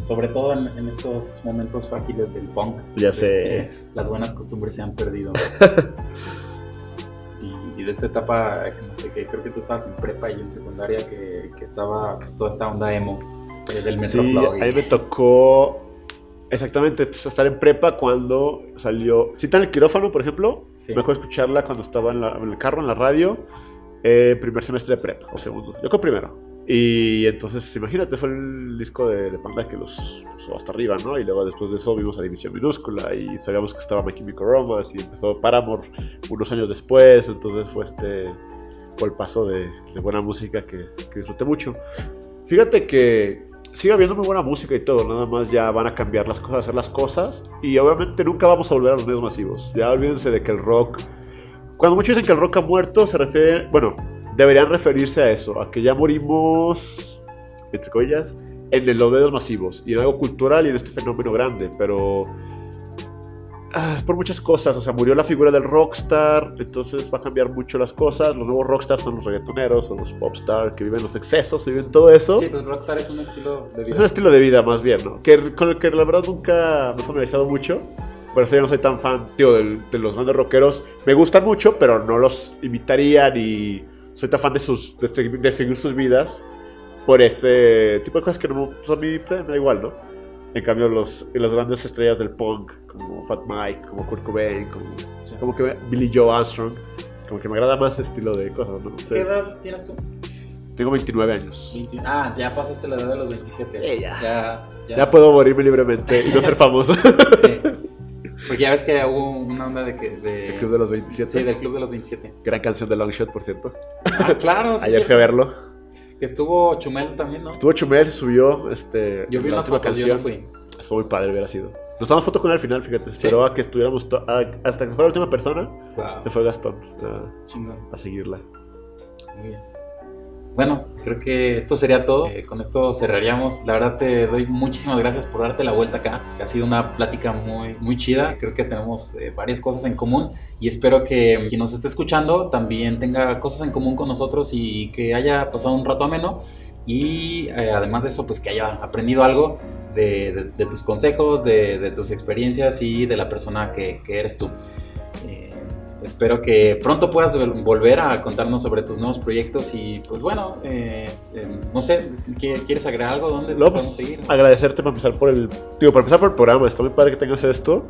Sobre todo en, en estos momentos frágiles del punk. Ya de sé. Las buenas costumbres se han perdido. y, y de esta etapa, no sé qué, creo que tú estabas en prepa y en secundaria, que, que estaba pues, toda esta onda emo eh, del Sí, Metroflog. a mí me tocó exactamente pues, estar en prepa cuando salió. Cita en el quirófano, por ejemplo. Sí. Me acuerdo escucharla cuando estaba en, la- en el carro, en la radio. Eh, primer semestre de prepa, o segundo. Yo creo primero. Y entonces, imagínate, fue el disco de, de Panda que los puso hasta arriba, ¿no? Y luego después de eso vimos a División Minúscula y sabíamos que estaba My Chemical Romance y empezó Paramore unos años después. Entonces fue este fue el paso de, de buena música que, que disfruté mucho. Fíjate que sigue habiendo muy buena música y todo, nada más ya van a cambiar las cosas, hacer las cosas y obviamente nunca vamos a volver a los medios masivos. Ya olvídense de que el rock, cuando muchos dicen que el rock ha muerto, se refiere, bueno, deberían referirse a eso, a que ya morimos, entre comillas, en los medios masivos y en algo cultural y en este fenómeno grande, pero ah, por muchas cosas, o sea, murió la figura del rockstar, entonces va a cambiar mucho las cosas, los nuevos rockstars son los reggaetoneros, son los popstars que viven los excesos, viven todo eso. Sí, pues Rockstar es un estilo de vida. Es un estilo de vida más bien, ¿no? Que, con el que la verdad nunca me he familiarizado mucho. Por eso yo no soy tan fan, tío, del- de, los grandes rockeros. Me gustan mucho, pero no los imitaría ni soy tan fan de, sus, de, de seguir sus vidas por ese tipo de cosas que no, pues a mí me da igual, ¿no? En cambio, los, las grandes estrellas del punk, como Fat Mike, como Kurt Cobain, como, como que Billy Joe Armstrong, como que me agrada más ese estilo de cosas, ¿no? ¿Qué Entonces, edad tienes tú? tengo 29 años. 20 Ah, ya pasaste la edad de los 27. Eh, ya. Ya, ya. Ya puedo morirme libremente y no ser famoso. Sí. Porque ya ves que hubo una onda de que. De... El Club de los 27. Sí, del Club de los 27. Gran canción de Longshot, por cierto. Ah, claro, sí. Ayer sí. fui a verlo. Que estuvo Chumel también, ¿no? Estuvo Chumel, subió este, Yo vi última fotos, yo no fui. Estuvo muy padre, hubiera sido. Nos tomamos foto con él al final, fíjate. Esperó a que estuviéramos to- a- hasta que fuera la última persona. Wow. Se fue Gastón a, Chingón. a seguirla. Muy bien. Bueno, creo que esto sería todo. Eh, con esto cerraríamos. La verdad te doy muchísimas gracias por darte la vuelta acá. Ha sido una plática muy, muy chida. Creo que tenemos eh, varias cosas en común y espero que quien nos esté escuchando también tenga cosas en común con nosotros y que haya pasado un rato ameno. Y eh, además de eso, pues que haya aprendido algo de, tus consejos, de, tus experiencias y de la persona que, que eres tú. Espero que pronto puedas volver a contarnos sobre tus nuevos proyectos y pues bueno, eh, eh, no sé, ¿quieres agregar algo? ¿Dónde no, podemos pues, seguir? Agradecerte para empezar por el, digo, para empezar por el programa, está muy padre que tengas esto.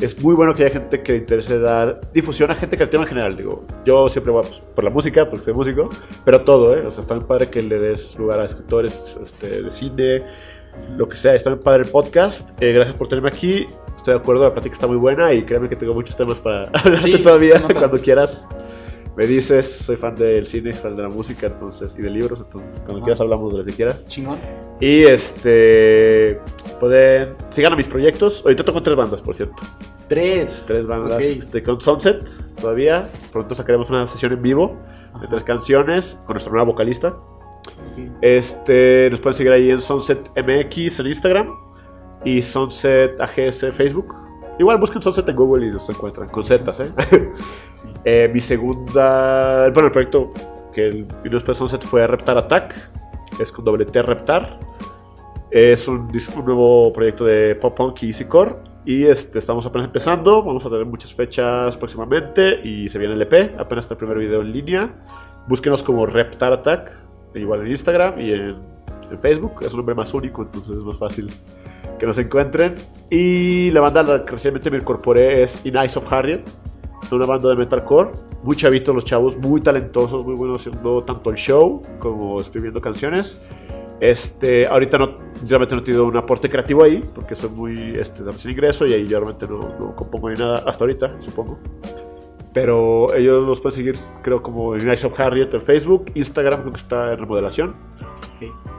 Es muy bueno que haya gente que le interese dar difusión a gente que el tema en general, digo, yo siempre voy pues, por la música, porque soy músico, pero todo, ¿eh? O sea, está muy padre que le des lugar a escritores este, de cine, lo que sea, está muy padre el podcast. Eh, gracias por tenerme aquí estoy de acuerdo, la plática está muy buena y créeme que tengo muchos temas para hablarte todavía cuando quieras. Me dices, soy fan del cine, fan de la música, entonces, y de libros, entonces, cuando quieras hablamos de lo que quieras. Chingón. Y este, pueden, sigan a mis proyectos. Ahorita toco tres bandas, por cierto. Tres. Tres bandas. Este, con Sunset, todavía. Pronto sacaremos una sesión en vivo de tres canciones con nuestra nueva vocalista. Este, nos pueden seguir ahí en Sunset MX en Instagram y Sunset AGS Facebook. Igual busquen Sunset en Google y los encuentran, con Z, ¿eh? ¿eh? Mi segunda. Bueno, el proyecto que el, vino después de Sunset fue Reptar Attack. Es con doble T Reptar. Es un, un nuevo proyecto de pop punk y easy core. Y este, estamos apenas empezando. Vamos a tener muchas fechas próximamente. Y se viene el EP. Apenas está el primer video en línea. Búsquenos como Reptar Attack. Igual en Instagram y en, en Facebook. Es un nombre más único, entonces es más fácil que nos encuentren. Y la banda a la que recientemente me incorporé es In Eyes of Harriet. Es una banda de metalcore, muy chavitos los chavos, muy talentosos, muy buenos haciendo tanto el show como escribiendo canciones. Este, ahorita no, realmente no he tenido un aporte creativo ahí, porque soy muy este, recién ingreso y ahí yo realmente no, no, compongo ni nada hasta ahorita, supongo. Pero ellos los pueden seguir, creo, como In Eyes of Harriet en Facebook, Instagram, creo que está en remodelación.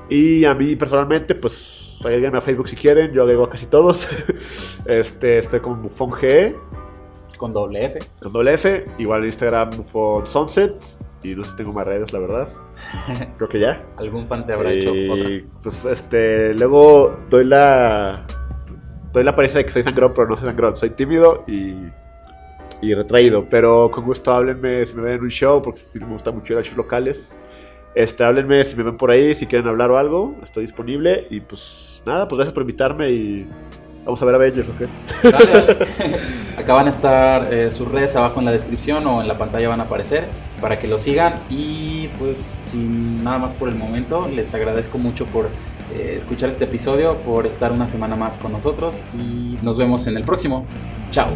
Y a mí personalmente, pues agreguenme a Facebook si quieren, yo agrego a casi todos. este, estoy como Mufon G. Con doble F. Con doble F. Igual en Instagram Mufon Sunset. Y no sé si tengo más redes, la verdad. Creo que ya. Algún fan te habrá hecho otra. Pues este, luego doy la. Doy la apariencia de que soy sangrón, pero no soy sangrón. Soy tímido y. Y retraído. Pero con gusto háblenme si me ven en un show, porque me gusta mucho ir a shows locales. Este, háblenme si me ven por ahí, si quieren hablar o algo, estoy disponible. Y pues nada, pues gracias por invitarme y vamos a ver a Avengers, ¿ok? Acá van a estar eh, sus redes abajo en la descripción o en la pantalla van a aparecer para que lo sigan. Y pues sin nada más por el momento, les agradezco mucho por eh, escuchar este episodio, por estar una semana más con nosotros y nos vemos en el próximo. Chao.